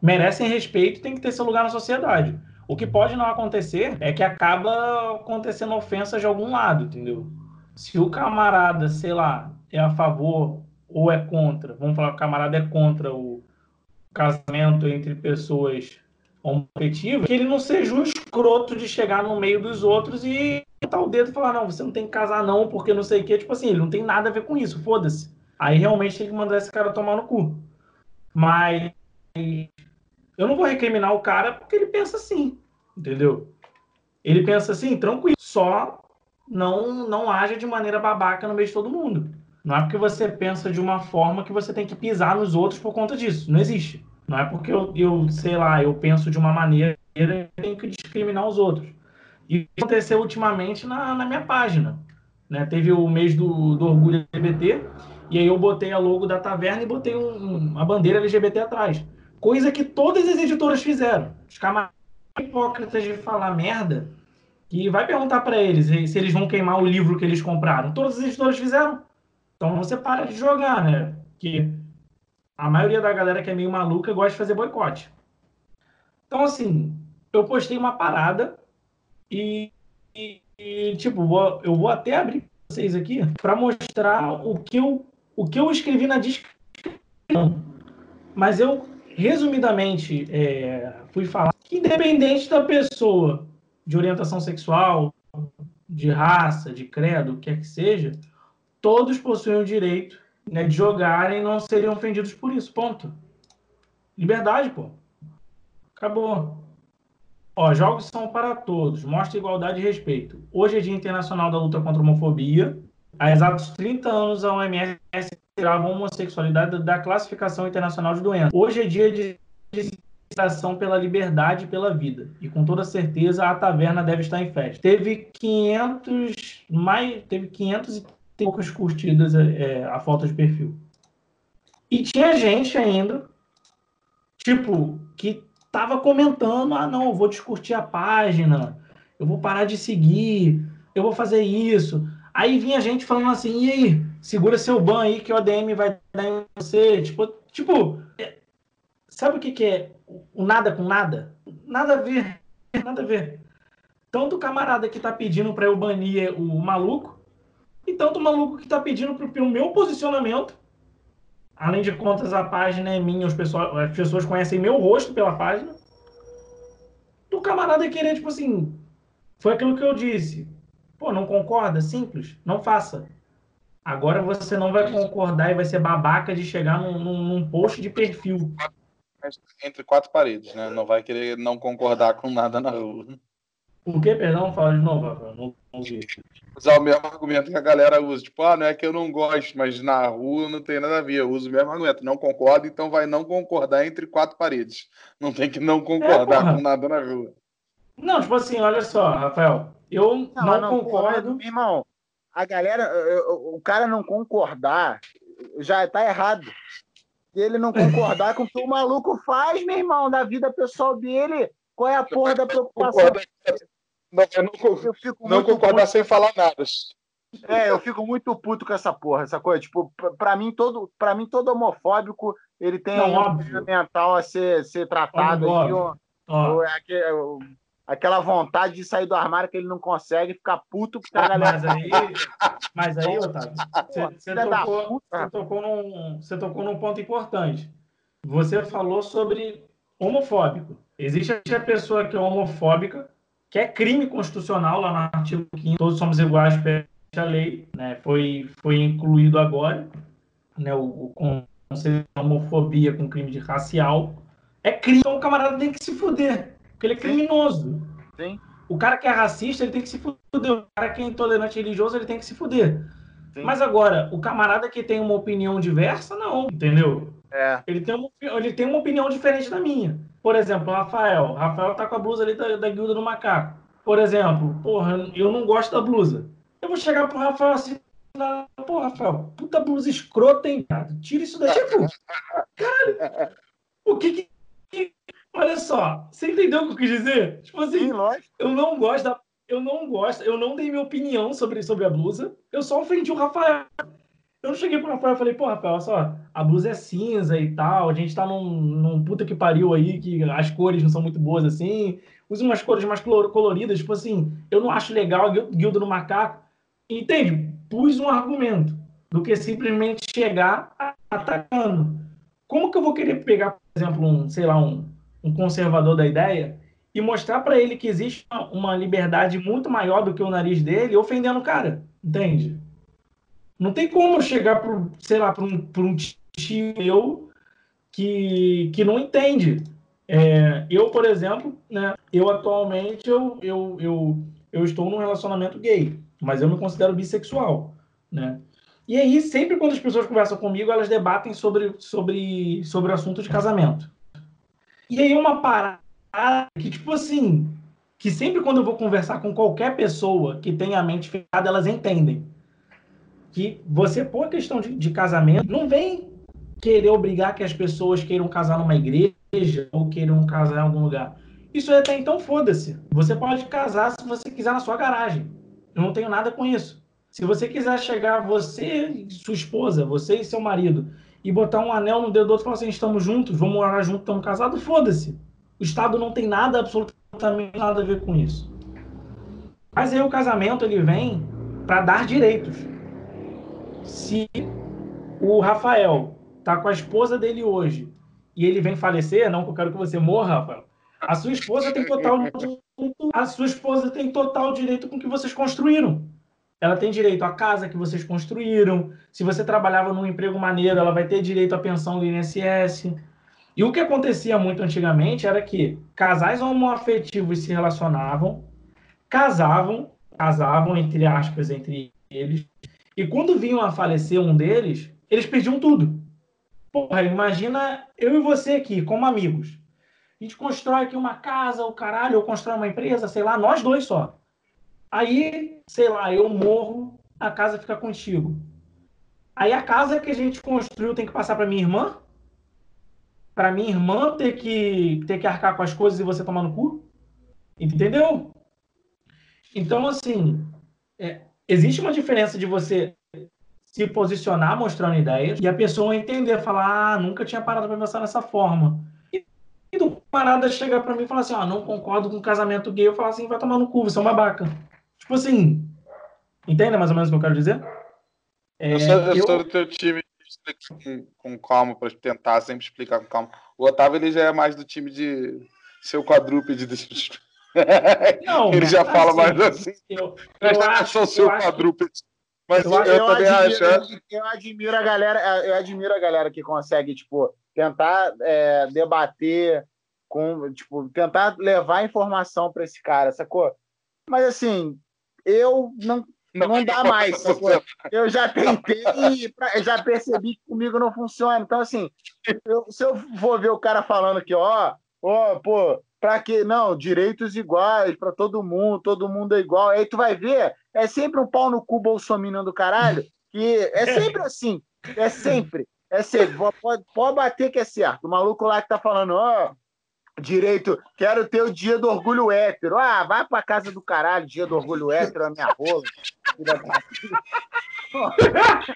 merecem respeito tem que ter seu lugar na sociedade. O que pode não acontecer é que acaba acontecendo ofensa de algum lado, entendeu? Se o camarada, sei lá, é a favor ou é contra, vamos falar que o camarada é contra o casamento entre pessoas homoafetivas, que ele não seja um escroto de chegar no meio dos outros e botar o dedo e falar, não, você não tem que casar não, porque não sei o quê. Tipo assim, ele não tem nada a ver com isso, foda-se. Aí realmente tem que mandar esse cara tomar no cu. Mas eu não vou recriminar o cara porque ele pensa assim, entendeu? Ele pensa assim, tranquilo, só não não haja de maneira babaca no meio de todo mundo. Não é porque você pensa de uma forma que você tem que pisar nos outros por conta disso. Não existe. Não é porque eu, eu sei lá, eu penso de uma maneira eu tenho que discriminar os outros. E aconteceu ultimamente na, na minha página. Né? Teve o mês do, do orgulho LGBT, e aí eu botei a logo da taverna e botei um, uma bandeira LGBT atrás. Coisa que todas as editoras fizeram. Os camaradas hipócritas de falar merda, que vai perguntar para eles se eles vão queimar o livro que eles compraram. Todas as editoras fizeram. Então você para de jogar, né? Que a maioria da galera que é meio maluca gosta de fazer boicote. Então, assim, eu postei uma parada e, e, e tipo, vou, eu vou até abrir vocês aqui para mostrar o que, eu, o que eu escrevi na descrição. Mas eu, resumidamente, é, fui falar que, independente da pessoa de orientação sexual, de raça, de credo, o que quer que seja, todos possuem o direito né, de jogarem não seriam ofendidos por isso. Ponto. Liberdade, pô. Acabou. Ó, jogos são para todos. Mostra igualdade e respeito. Hoje é Dia Internacional da Luta contra a Homofobia. Há exatos 30 anos, a OMS tirava a homossexualidade da classificação internacional de doença. Hoje é dia de ação pela liberdade e pela vida. E com toda certeza a taverna deve estar em festa. Teve 500 mais teve 500 tem poucas curtidas é, é, a foto de perfil. E tinha gente ainda, tipo, que tava comentando: ah, não, eu vou descurtir a página, eu vou parar de seguir, eu vou fazer isso. Aí vinha gente falando assim: e aí, segura seu ban aí que o ADM vai dar em você. Tipo, tipo é, sabe o que, que é o nada com nada? Nada a ver, nada a ver. Tanto o camarada que tá pedindo para eu banir o maluco, e tanto o maluco que está pedindo para o meu posicionamento. Além de contas, a página é minha, as pessoas, as pessoas conhecem meu rosto pela página. Do camarada querer, tipo assim, foi aquilo que eu disse. Pô, não concorda? Simples, não faça. Agora você não vai concordar e vai ser babaca de chegar num, num post de perfil. Entre quatro paredes, né? Não vai querer não concordar com nada na rua. Por que, perdão? Fala de novo, não, não vi. Usar o mesmo argumento que a galera usa. Tipo, ah, não é que eu não gosto, mas na rua não tem nada a ver. Eu uso o mesmo argumento. Não concordo, então vai não concordar entre quatro paredes. Não tem que não concordar é, com nada na rua. Não, tipo assim, olha só, Rafael. Eu não, não, não concordo. Porra, irmão, a galera, o cara não concordar já tá errado. Ele não concordar com o que o maluco faz, meu irmão, na vida pessoal dele. Qual é a porra da preocupação? Não, eu não, eu fico não concordar sem falar nada. É, eu fico muito puto com essa porra, essa coisa. Tipo, pra mim, todo, pra mim, todo homofóbico ele tem não, um mental a ser, ser tratado. Óbvio, aí, ó, aquela vontade de sair do armário que ele não consegue, ficar puto porque a galera. Mas aí, mas aí Otávio, você, tocou, você, tocou num, você tocou num ponto importante. Você falou sobre homofóbico. Existe a pessoa que é homofóbica que é crime constitucional lá no artigo 5 todos somos iguais perante a lei, né? Foi, foi incluído agora, né? O, o conceito de homofobia com crime de racial. É crime, então o camarada tem que se fuder, porque ele é criminoso. Sim. O cara que é racista, ele tem que se fuder. O cara que é intolerante religioso, ele tem que se fuder. Sim. Mas agora, o camarada que tem uma opinião diversa, não, entendeu? É. Ele, tem uma, ele tem uma opinião diferente da minha. Por exemplo, o Rafael. Rafael tá com a blusa ali da, da guilda do macaco. Por exemplo, porra, eu não gosto da blusa. Eu vou chegar pro Rafael assim, pô, Rafael, puta blusa escrota, hein, cara? Tira isso daí, pô. Cara, o que que. Olha só, você entendeu o que eu quis dizer? Tipo assim, Sim, eu não gosto da. Eu não gosto, eu não dei minha opinião sobre, sobre a blusa. Eu só ofendi o Rafael. Eu cheguei pro Rafael e falei, pô, Rafael, olha só, a blusa é cinza e tal, a gente tá num, num puta que pariu aí, que as cores não são muito boas assim, usa umas cores mais coloridas, tipo assim, eu não acho legal guilda do macaco. entende? Pus um argumento do que simplesmente chegar atacando. Como que eu vou querer pegar, por exemplo, um, sei lá, um, um conservador da ideia e mostrar para ele que existe uma liberdade muito maior do que o nariz dele, ofendendo o cara, entende? Não tem como chegar para, sei lá, para um, um tio meu que, que não entende. É, eu, por exemplo, né, eu atualmente eu, eu, eu, eu estou num relacionamento gay, mas eu me considero bissexual, né? E aí, sempre quando as pessoas conversam comigo, elas debatem sobre, sobre, sobre o assunto de casamento. E aí, uma parada que, tipo assim, que sempre quando eu vou conversar com qualquer pessoa que tem a mente fechada, elas entendem. Que você, por questão de, de casamento, não vem querer obrigar que as pessoas queiram casar numa igreja ou queiram casar em algum lugar. Isso até então, foda-se. Você pode casar se você quiser na sua garagem. Eu não tenho nada com isso. Se você quiser chegar, você sua esposa, você e seu marido, e botar um anel no dedo do outro e falar assim: estamos juntos, vamos morar juntos, estamos casados, foda-se. O Estado não tem nada, absolutamente nada a ver com isso. Mas aí o casamento ele vem para dar direitos. Se o Rafael tá com a esposa dele hoje e ele vem falecer, não eu quero que você morra, Rafael. A sua esposa tem total a sua esposa tem total direito com o que vocês construíram. Ela tem direito à casa que vocês construíram. Se você trabalhava num emprego maneiro, ela vai ter direito à pensão do INSS. E o que acontecia muito antigamente era que casais homoafetivos se relacionavam, casavam, casavam entre aspas entre eles, e quando vinham a falecer um deles, eles perdiam tudo. Porra, imagina eu e você aqui, como amigos. A gente constrói aqui uma casa, o caralho, ou constrói uma empresa, sei lá, nós dois só. Aí, sei lá, eu morro, a casa fica contigo. Aí a casa que a gente construiu tem que passar para minha irmã? Para minha irmã ter que ter que arcar com as coisas e você tomar no cu? Entendeu? Então, assim, é, existe uma diferença de você se posicionar mostrando ideias e a pessoa entender, falar, ah, nunca tinha parado para pensar nessa forma. E do parada chegar para mim e falar assim, ah, não concordo com casamento gay, eu falar assim, vai tomar no cu, você é um babaca. Tipo assim, entende mais ou menos o que eu quero dizer? É, eu sou, eu eu... sou do teu time com, com calma, para tentar sempre explicar com calma. O Otávio ele já é mais do time de seu quadrúpede. De... Não, ele já fala assim, mais assim. Eu, eu acho, o seu quadrúpede. Mas eu, eu, eu também admiro, acho. Eu admiro a galera, eu admiro a galera que consegue, tipo, tentar é, debater com, tipo, tentar levar informação para esse cara, sacou? Mas assim, eu não, não, não dá mais. [laughs] Eu já tentei e já percebi que comigo não funciona. Então, assim, eu, se eu vou ver o cara falando que, ó, ó, pô, para que não, direitos iguais para todo mundo, todo mundo é igual. Aí tu vai ver, é sempre um pau no cu bolsominion do caralho, que é sempre [laughs] assim, é sempre. É sempre, pode, pode bater que é certo. O maluco lá que tá falando, ó, direito, quero ter o dia do orgulho hétero. Ah, vai pra casa do caralho, dia do orgulho hétero, a minha rola. [laughs]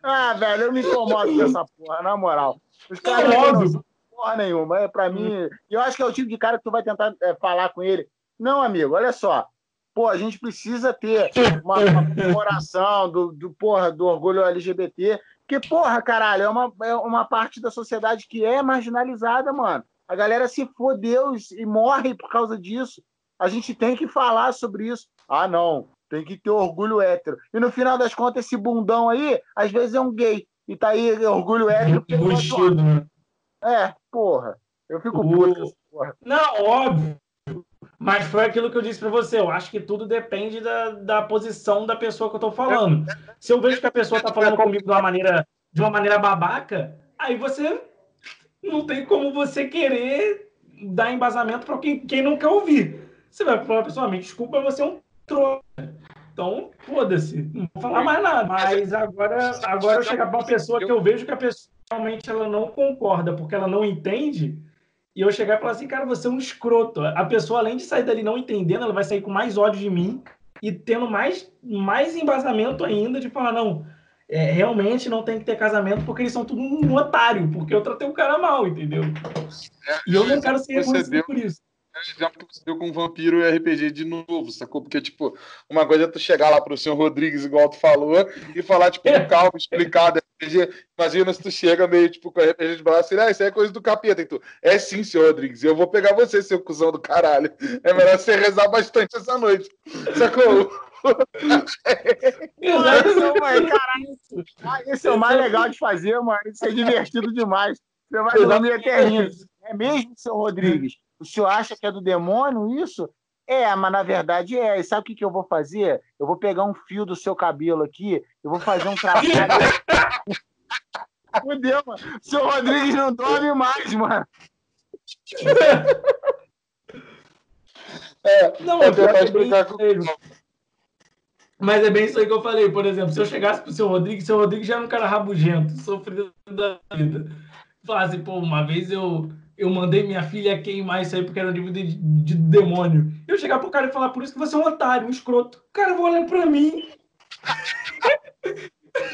ah, velho, eu me incomodo com essa porra, na moral. Os caras não porra nenhuma. É, pra mim, eu acho que é o tipo de cara que tu vai tentar é, falar com ele. Não, amigo, olha só. Pô, a gente precisa ter uma, uma comemoração do, do, porra, do orgulho LGBT, que, porra, caralho, é uma, é uma parte da sociedade que é marginalizada, mano. A galera se fodeu e morre por causa disso. A gente tem que falar sobre isso. Ah, não, tem que ter orgulho hétero. E no final das contas, esse bundão aí, às vezes é um gay. E tá aí orgulho hétero. Né? É, porra. Eu fico o... puto. Porra. Não, óbvio. Mas foi aquilo que eu disse para você. Eu acho que tudo depende da, da posição da pessoa que eu tô falando. Se eu vejo que a pessoa tá falando comigo de uma maneira, de uma maneira babaca, aí você não tem como você querer dar embasamento para quem, quem não quer ouvir. Você vai falar pessoalmente, desculpa, você é um trouxa. Então, foda-se, não vou falar mais nada. Mas agora, agora eu chegar para uma pessoa que eu vejo que a pessoa realmente ela não concorda, porque ela não entende, e eu chegar e falar assim, cara, você é um escroto. A pessoa, além de sair dali não entendendo, ela vai sair com mais ódio de mim e tendo mais, mais embasamento ainda de falar, não, é, realmente não tem que ter casamento porque eles são tudo um otário, porque eu tratei o cara mal, entendeu? E eu não quero ser reconhecido por isso. Exemplo que você deu com vampiro e RPG de novo, sacou? Porque, tipo, uma coisa é tu chegar lá pro senhor Rodrigues, igual tu falou, e falar, tipo, com calma, explicado RPG. Imagina se tu chega meio, tipo, com RPG de braço e ah, isso é coisa do capeta. E tu, é sim, senhor Rodrigues, eu vou pegar você, seu cuzão do caralho. É melhor você rezar bastante essa noite. Sacou? [laughs] Exatamente, caralho. Ah, esse é o mais legal de fazer, mano. Isso é divertido demais. Você vai dormir eterninho. É mesmo, seu Rodrigues? O senhor acha que é do demônio isso? É, mas na verdade é. E sabe o que, que eu vou fazer? Eu vou pegar um fio do seu cabelo aqui, eu vou fazer um trabalho. [laughs] Fudeu, mano. O seu Rodrigues não dorme mais, mano. É, não, é pra explicar com mas é bem isso aí que eu falei, por exemplo, se eu chegasse pro seu Rodrigo, seu Rodrigo já era um cara rabugento, sofrido da vida. Falasse, pô, uma vez eu, eu mandei minha filha queimar isso aí porque era um livro de, de, demônio. Eu chegar pro cara e falar, por isso que você é um otário, um escroto. O cara vai olhar pra mim.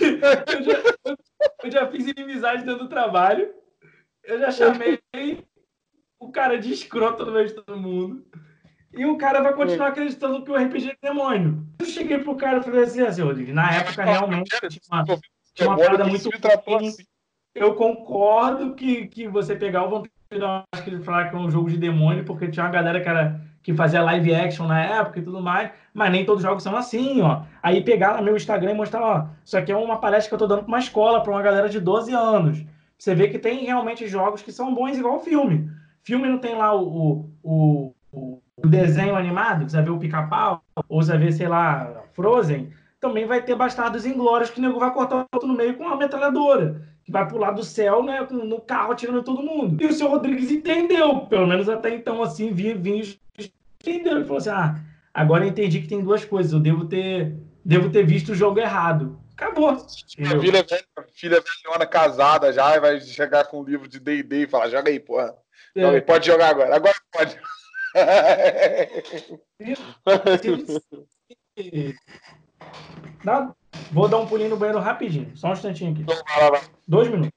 eu, já, eu, já fiz inimizade dentro do trabalho. Eu já chamei o cara de escroto no meio de todo mundo. E o cara vai continuar acreditando que o RPG é demônio. Eu cheguei pro cara e falei assim, assim Rodrigo, na época realmente tinha uma, tinha uma parada muito ruim. Eu concordo que, que você pegar o acho que ele falar que é um jogo de demônio, porque tinha uma galera que, era, que fazia live action na época e tudo mais, mas nem todos os jogos são assim, ó. Aí pegar no meu Instagram e mostrar, ó, isso aqui é uma palestra que eu tô dando pra uma escola, pra uma galera de 12 anos. Você vê que tem realmente jogos que são bons igual filme. Filme não tem lá o, o, o o desenho animado, você vai ver o pica-pau, ou você vai ver, sei lá, Frozen, também vai ter Bastardos Inglórios que o nego vai cortar o outro no meio com uma metralhadora, que vai pular do céu, né, no carro atirando todo mundo. E o senhor Rodrigues entendeu, pelo menos até então, assim, vinha, vinha entendeu. Ele falou assim, ah, agora eu entendi que tem duas coisas, eu devo ter, devo ter visto o jogo errado. Acabou. Minha filha, filha velhona casada já, vai chegar com um livro de D&D e falar, joga aí, porra. É. Pode jogar agora. Agora pode. [laughs] Dá, vou dar um pulinho no banheiro rapidinho. Só um instantinho aqui. Dois minutos.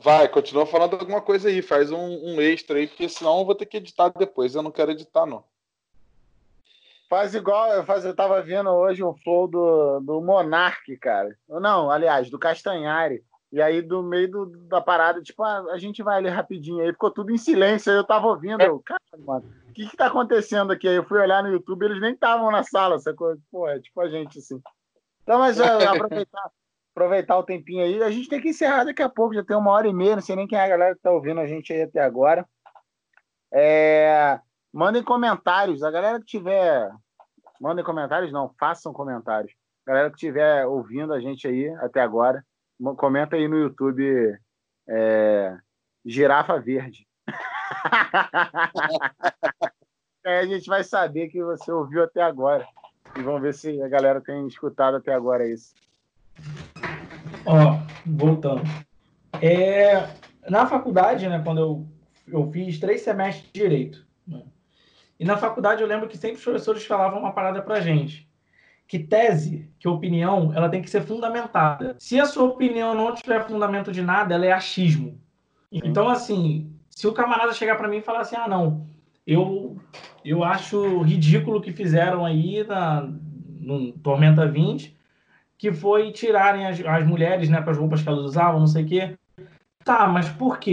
Vai, continua falando alguma coisa aí. Faz um, um, extra aí, porque senão eu vou ter que editar depois. Eu não quero editar, não. Faz igual, eu, faz, eu tava vendo hoje um flow do, do Monark, cara. Não, aliás, do Castanhari. E aí, do meio do, da parada, tipo, a, a, gente vai ali rapidinho. Aí ficou tudo em silêncio. Aí eu tava ouvindo. Eu, cara, mano, que que tá acontecendo aqui? Aí eu fui olhar no YouTube, eles nem estavam na sala, sacou? Pô, é tipo a gente, assim. Então, mas [laughs] aproveitar, aproveitar o tempinho aí. A gente tem que encerrar daqui a pouco, já tem uma hora e meia. Não sei nem quem é a galera que tá ouvindo a gente aí até agora. É, mandem comentários. A galera que tiver. Mandem comentários, não, façam comentários. A galera que estiver ouvindo a gente aí até agora Comenta aí no YouTube é, Girafa Verde. Aí a gente vai saber que você ouviu até agora. E vamos ver se a galera tem escutado até agora isso. Ó, voltando. É, na faculdade, né, quando eu, eu fiz três semestres de Direito, né, e na faculdade eu lembro que sempre os professores falavam uma parada pra gente que tese, que opinião, ela tem que ser fundamentada. Se a sua opinião não tiver fundamento de nada, ela é achismo. Então, assim, se o camarada chegar para mim e falar assim, ah, não, eu, eu acho ridículo o que fizeram aí na, no Tormenta 20, que foi tirarem as, as mulheres, né, com as roupas que elas usavam, não sei o quê. Tá, mas por quê?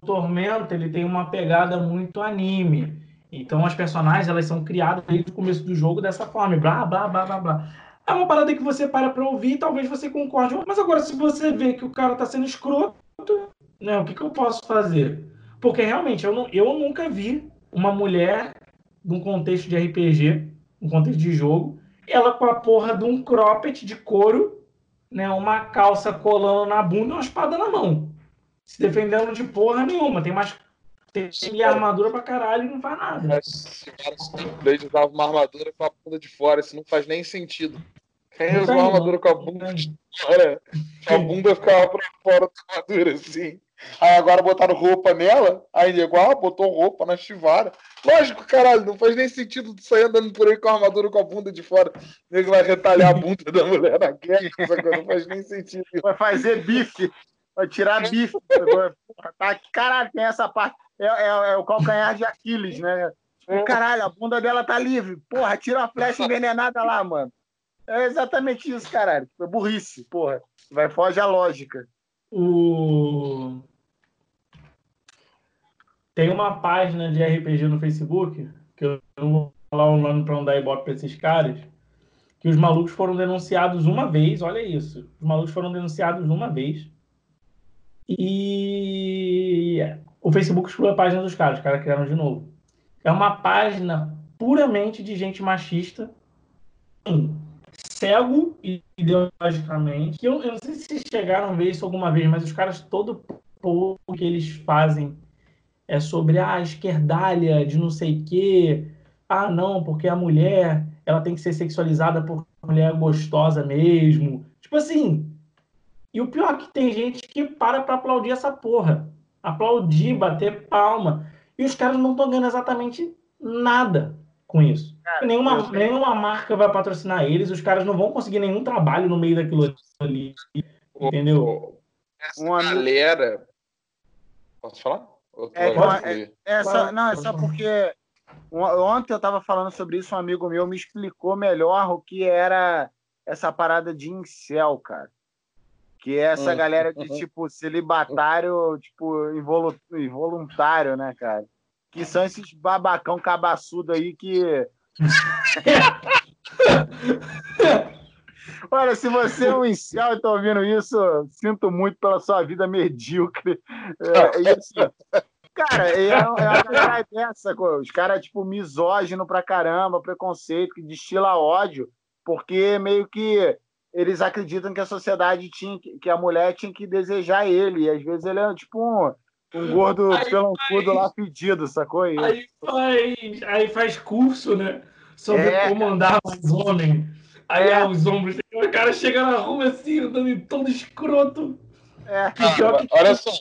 O Tormenta, ele tem uma pegada muito anime. Então as personagens elas são criadas desde o começo do jogo dessa forma, blá blá blá blá blá. É uma parada que você para pra ouvir, talvez você concorde. Mas agora, se você vê que o cara tá sendo escroto, né, o que, que eu posso fazer? Porque realmente eu, não, eu nunca vi uma mulher num contexto de RPG, num contexto de jogo, ela com a porra de um cropped de couro, né, uma calça colando na bunda e uma espada na mão. Se defendendo de porra nenhuma. Tem mais tem armadura pra caralho e não faz nada. Esse cara Blade usava uma armadura com a bunda de fora, isso não faz nem sentido. Quem usou uma armadura com a bunda de fora? A bunda ficava pra fora da armadura, assim. Aí agora botaram roupa nela, aí igual, ah, botou roupa na chivara. Lógico, caralho, não faz nem sentido tu sair andando por aí com a armadura com a bunda de fora. O nego vai retalhar a bunda da mulher na guerra, não faz nem sentido. Vai fazer bife Vai tirar bife. tá, caralho, tem essa parte. É, é, é, o calcanhar de Aquiles, né? Tipo, caralho, a bunda dela tá livre. Porra, tira a flecha envenenada lá, mano. É exatamente isso, caralho. Foi burrice, porra. Vai, foge a lógica. O... Tem uma página de RPG no Facebook, que eu não vou falar o nome pra não dar ibope pra esses caras, que os malucos foram denunciados uma vez, olha isso. Os malucos foram denunciados uma vez. E o Facebook excluiu a página dos caras, os caras criaram de novo. É uma página puramente de gente machista, cego ideologicamente. Eu, eu não sei se chegaram a ver isso alguma vez, mas os caras, todo pouco que eles fazem é sobre ah, a esquerdalha de não sei o quê. Ah, não, porque a mulher ela tem que ser sexualizada por mulher gostosa mesmo. Tipo assim. E o pior é que tem gente que para pra aplaudir essa porra. Aplaudir, bater palma. E os caras não estão ganhando exatamente nada com isso. Cara, nenhuma, nenhuma marca vai patrocinar eles, os caras não vão conseguir nenhum trabalho no meio daquilo ali. Entendeu? Essa uma galera. Posso falar? É, uma, é, é só, não, é só porque ontem eu estava falando sobre isso, um amigo meu me explicou melhor o que era essa parada de incel, cara. Que é essa hum. galera de, [laughs] tipo, celibatário, tipo, involuntário, né, cara? Que são esses babacão cabaçudo aí que. [laughs] [laughs] Olha, se você é um [laughs] incel e está ouvindo isso, sinto muito pela sua vida medíocre. É, é isso. Cara, é, é a galera dessa, os caras, tipo, misógino pra caramba, preconceito, que destila ódio, porque meio que eles acreditam que a sociedade tinha, que a mulher tinha que desejar ele, e às vezes ele é tipo um, um gordo pelancudo lá pedido, sacou? Aí, aí, faz, aí faz curso, né? Sobre é, como andar mais homem. Aí é. os ombros, o cara chega na rua assim, andando todo escroto. É. Ah, olha só,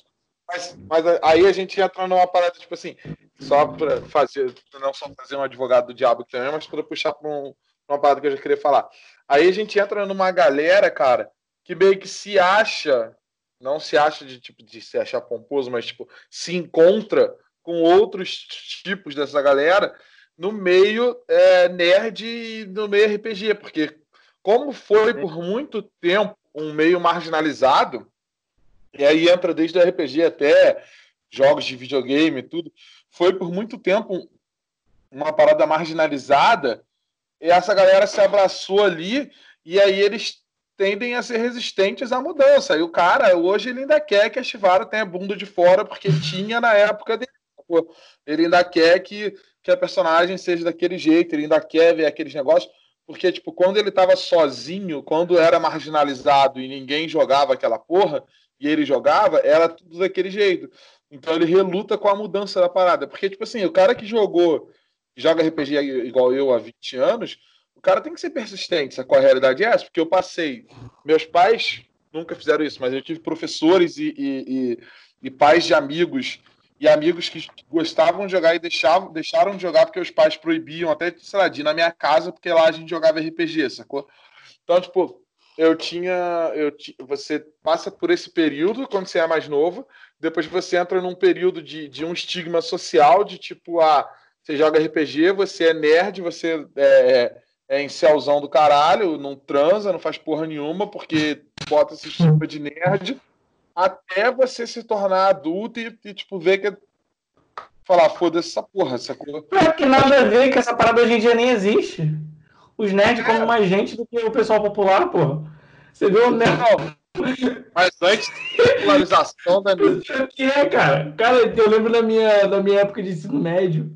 mas, mas aí a gente entra numa parada, tipo assim, só para fazer, não só fazer um advogado do diabo também, mas para puxar para um, uma parada que eu já queria falar. Aí a gente entra numa galera, cara, que meio que se acha, não se acha de tipo de se achar pomposo, mas tipo, se encontra com outros tipos dessa galera no meio é, nerd e no meio RPG, porque como foi por muito tempo um meio marginalizado, e aí entra desde o RPG até jogos de videogame, tudo. Foi por muito tempo uma parada marginalizada, e essa galera se abraçou ali, e aí eles tendem a ser resistentes à mudança. E o cara, hoje, ele ainda quer que a Shivara tenha bunda de fora, porque tinha na época dele. Ele ainda quer que, que a personagem seja daquele jeito, ele ainda quer ver aqueles negócios. Porque, tipo, quando ele tava sozinho, quando era marginalizado e ninguém jogava aquela porra, e ele jogava, era tudo daquele jeito. Então ele reluta com a mudança da parada. Porque, tipo assim, o cara que jogou, joga RPG igual eu há 20 anos, o cara tem que ser persistente. Qual a realidade é essa? Porque eu passei. Meus pais nunca fizeram isso, mas eu tive professores e, e, e, e pais de amigos e amigos que gostavam de jogar e deixavam, deixaram de jogar porque os pais proibiam, até, sei lá, de ir na minha casa, porque lá a gente jogava RPG, sacou? Então, tipo, eu tinha. Eu, você passa por esse período quando você é mais novo, depois você entra num período de, de um estigma social, de tipo, ah, você joga RPG, você é nerd, você é, é em celzão do caralho, não transa, não faz porra nenhuma, porque bota esse [laughs] estigma de nerd até você se tornar adulto e, e tipo, ver que. Falar, foda-se essa porra, sacou? É que nada a ver que essa parada hoje em dia nem existe. Os nerds é. como mais gente do que o pessoal popular, porra. Você viu o nerd. Mas antes da popularização da [laughs] mídia. que é, cara? Cara, eu lembro da minha, da minha época de ensino médio,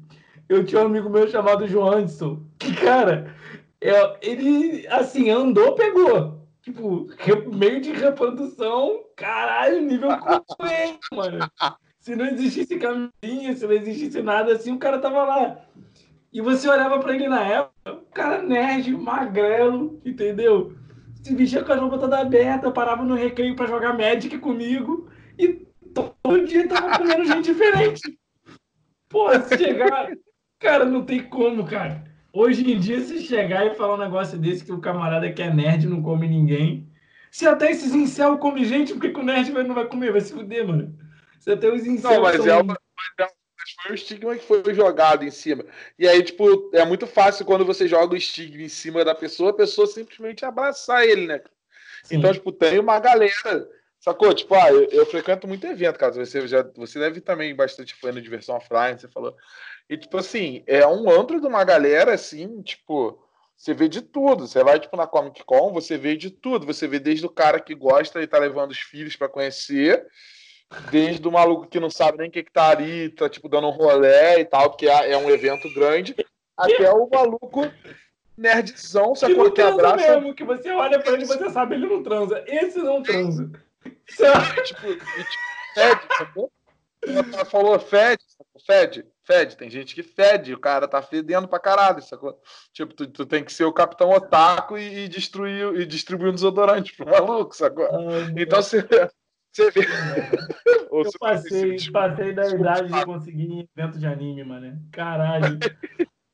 eu tinha um amigo meu chamado João Anderson, que, cara, ele, assim, andou, pegou tipo, meio de reprodução, caralho, nível completo, mano. Se não existisse caminho, se não existisse nada assim, o cara tava lá. E você olhava pra ele na época, o cara nerd, magrelo, entendeu? Se vestia com a roupa toda aberta, parava no recreio pra jogar Magic comigo e todo dia tava comendo gente diferente. Pô, se chegar. Cara, não tem como, cara. Hoje em dia, se chegar e falar um negócio desse que o camarada que é nerd não come ninguém, Se até esses incel comem gente, por que, o nerd não vai comer? Vai se fuder, mano. Se até os incel Não, mas, são... é uma, mas foi o estigma que foi jogado em cima. E aí, tipo, é muito fácil quando você joga o estigma em cima da pessoa, a pessoa simplesmente abraçar ele, né? Sim. Então, tipo, tem uma galera. Sacou? Tipo, ah, eu, eu, frequento muito evento, cara. Você, já, você deve também bastante foi no Diversão Offline, você falou. E, tipo assim, é um antro de uma galera, assim, tipo, você vê de tudo. Você vai, tipo, na Comic Con, você vê de tudo. Você vê desde o cara que gosta e tá levando os filhos para conhecer, desde o maluco que não sabe nem o que, que tá ali, tá, tipo, dando um rolé e tal, porque é, é um evento grande, até o maluco nerdzão, sacou? Que, que abraça. Mesmo, que você olha pra ele e você sabe, ele não transa. Esse não transa. E, [laughs] tipo, e, tipo, fede, Ela falou fede? Fede, fede. Tem gente que fede, o cara tá fedendo pra caralho, sacou? Tipo, tu, tu tem que ser o capitão otaku e, e destruir e distribuir um desodorante pro maluco, sacou? Ai, então você. Você vê. [laughs] Eu passei, passei da idade de conseguir evento de anime, mano. Caralho.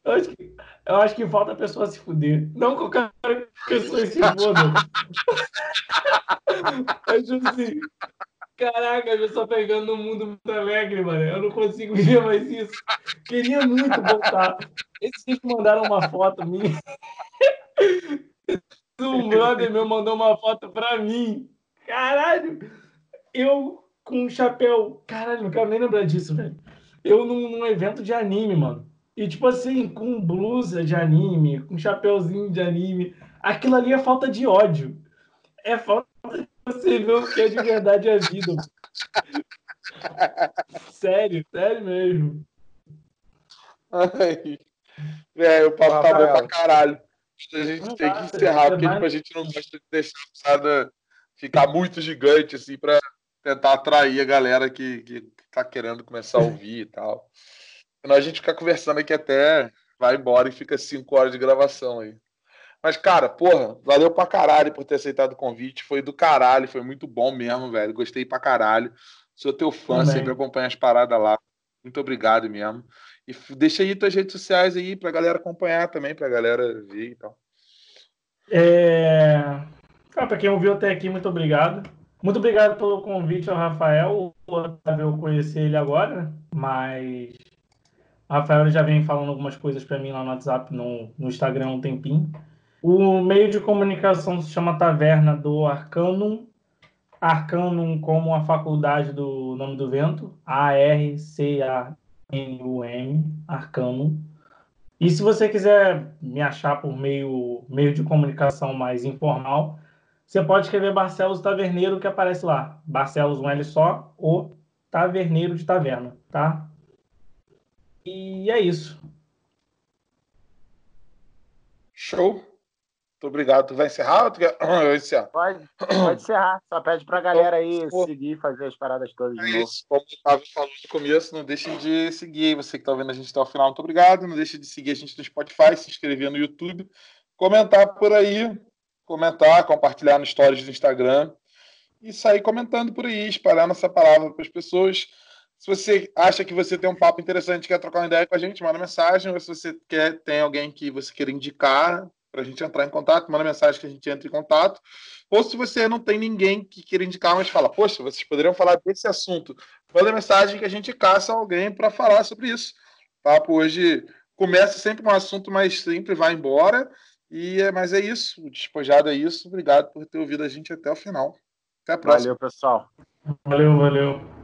Eu acho, que, eu acho que falta a pessoa se fuder. Não que o cara pessoa se foda. [laughs] Mas tipo assim. Caraca, eu só pegando no mundo muito alegre, mano. Eu não consigo [laughs] ver mais isso. Queria muito voltar. Esses mandaram uma foto minha. [laughs] Um brother meu mandou uma foto pra mim. Caralho! Eu com um chapéu. Caralho, não quero nem lembrar disso, velho. Eu num, num evento de anime, mano. E tipo assim, com blusa de anime, com chapéuzinho de anime. Aquilo ali é falta de ódio. É falta você ver o que é de verdade a vida. sério, sério mesmo. Ai. É, o papo tá bom pra caralho. A gente tem que encerrar, porque tipo, a gente não gosta de deixar nada ficar muito gigante, assim, pra tentar atrair a galera que, que tá querendo começar a ouvir e tal. Senão a gente fica conversando aqui até vai embora e fica cinco horas de gravação aí. Mas, cara, porra, valeu pra caralho por ter aceitado o convite. Foi do caralho, foi muito bom mesmo, velho. Gostei pra caralho. Sou teu fã, Também. sempre acompanho as paradas lá. Muito obrigado mesmo. E deixa aí tuas redes sociais aí pra galera acompanhar também, pra galera ver e tal. É... Ah, pra quem ouviu até aqui, muito obrigado. Muito obrigado pelo convite ao Rafael. O Otávio eu conheci ele agora, mas o Rafael já vem falando algumas coisas para mim lá no WhatsApp, no, no Instagram há um tempinho. O meio de comunicação se chama Taverna do Arcanum. Arcanum como a faculdade do nome do vento. A-R-C-A-N-U-M. Arcanum. E se você quiser me achar por meio, meio de comunicação mais informal, você pode escrever Barcelos Taverneiro que aparece lá. Barcelos um L só ou Taverneiro de Taverna, tá? E é isso. Show. Muito obrigado. Tu vai encerrar ou tu quer... Eu encerro? Pode, pode encerrar. Só pede pra galera aí então, seguir e fazer as paradas todas é de novo. Isso. Como o Otávio falou no começo, não deixe de seguir. Você que tá vendo a gente até o final, muito obrigado. Não deixe de seguir a gente no Spotify, se inscrever no YouTube, comentar por aí, comentar, compartilhar no stories do Instagram e sair comentando por aí, espalhar nossa palavra para as pessoas. Se você acha que você tem um papo interessante, quer trocar uma ideia com a gente, manda mensagem. Ou se você quer, tem alguém que você queira indicar, para a gente entrar em contato, manda mensagem que a gente entra em contato. Ou se você não tem ninguém que queira indicar, mas fala, poxa, vocês poderiam falar desse assunto, manda mensagem que a gente caça alguém para falar sobre isso. O papo hoje começa sempre com um assunto mais simples, vai embora. E é, mas é isso, o despojado é isso. Obrigado por ter ouvido a gente até o final. Até a próxima. Valeu, pessoal. Valeu, valeu.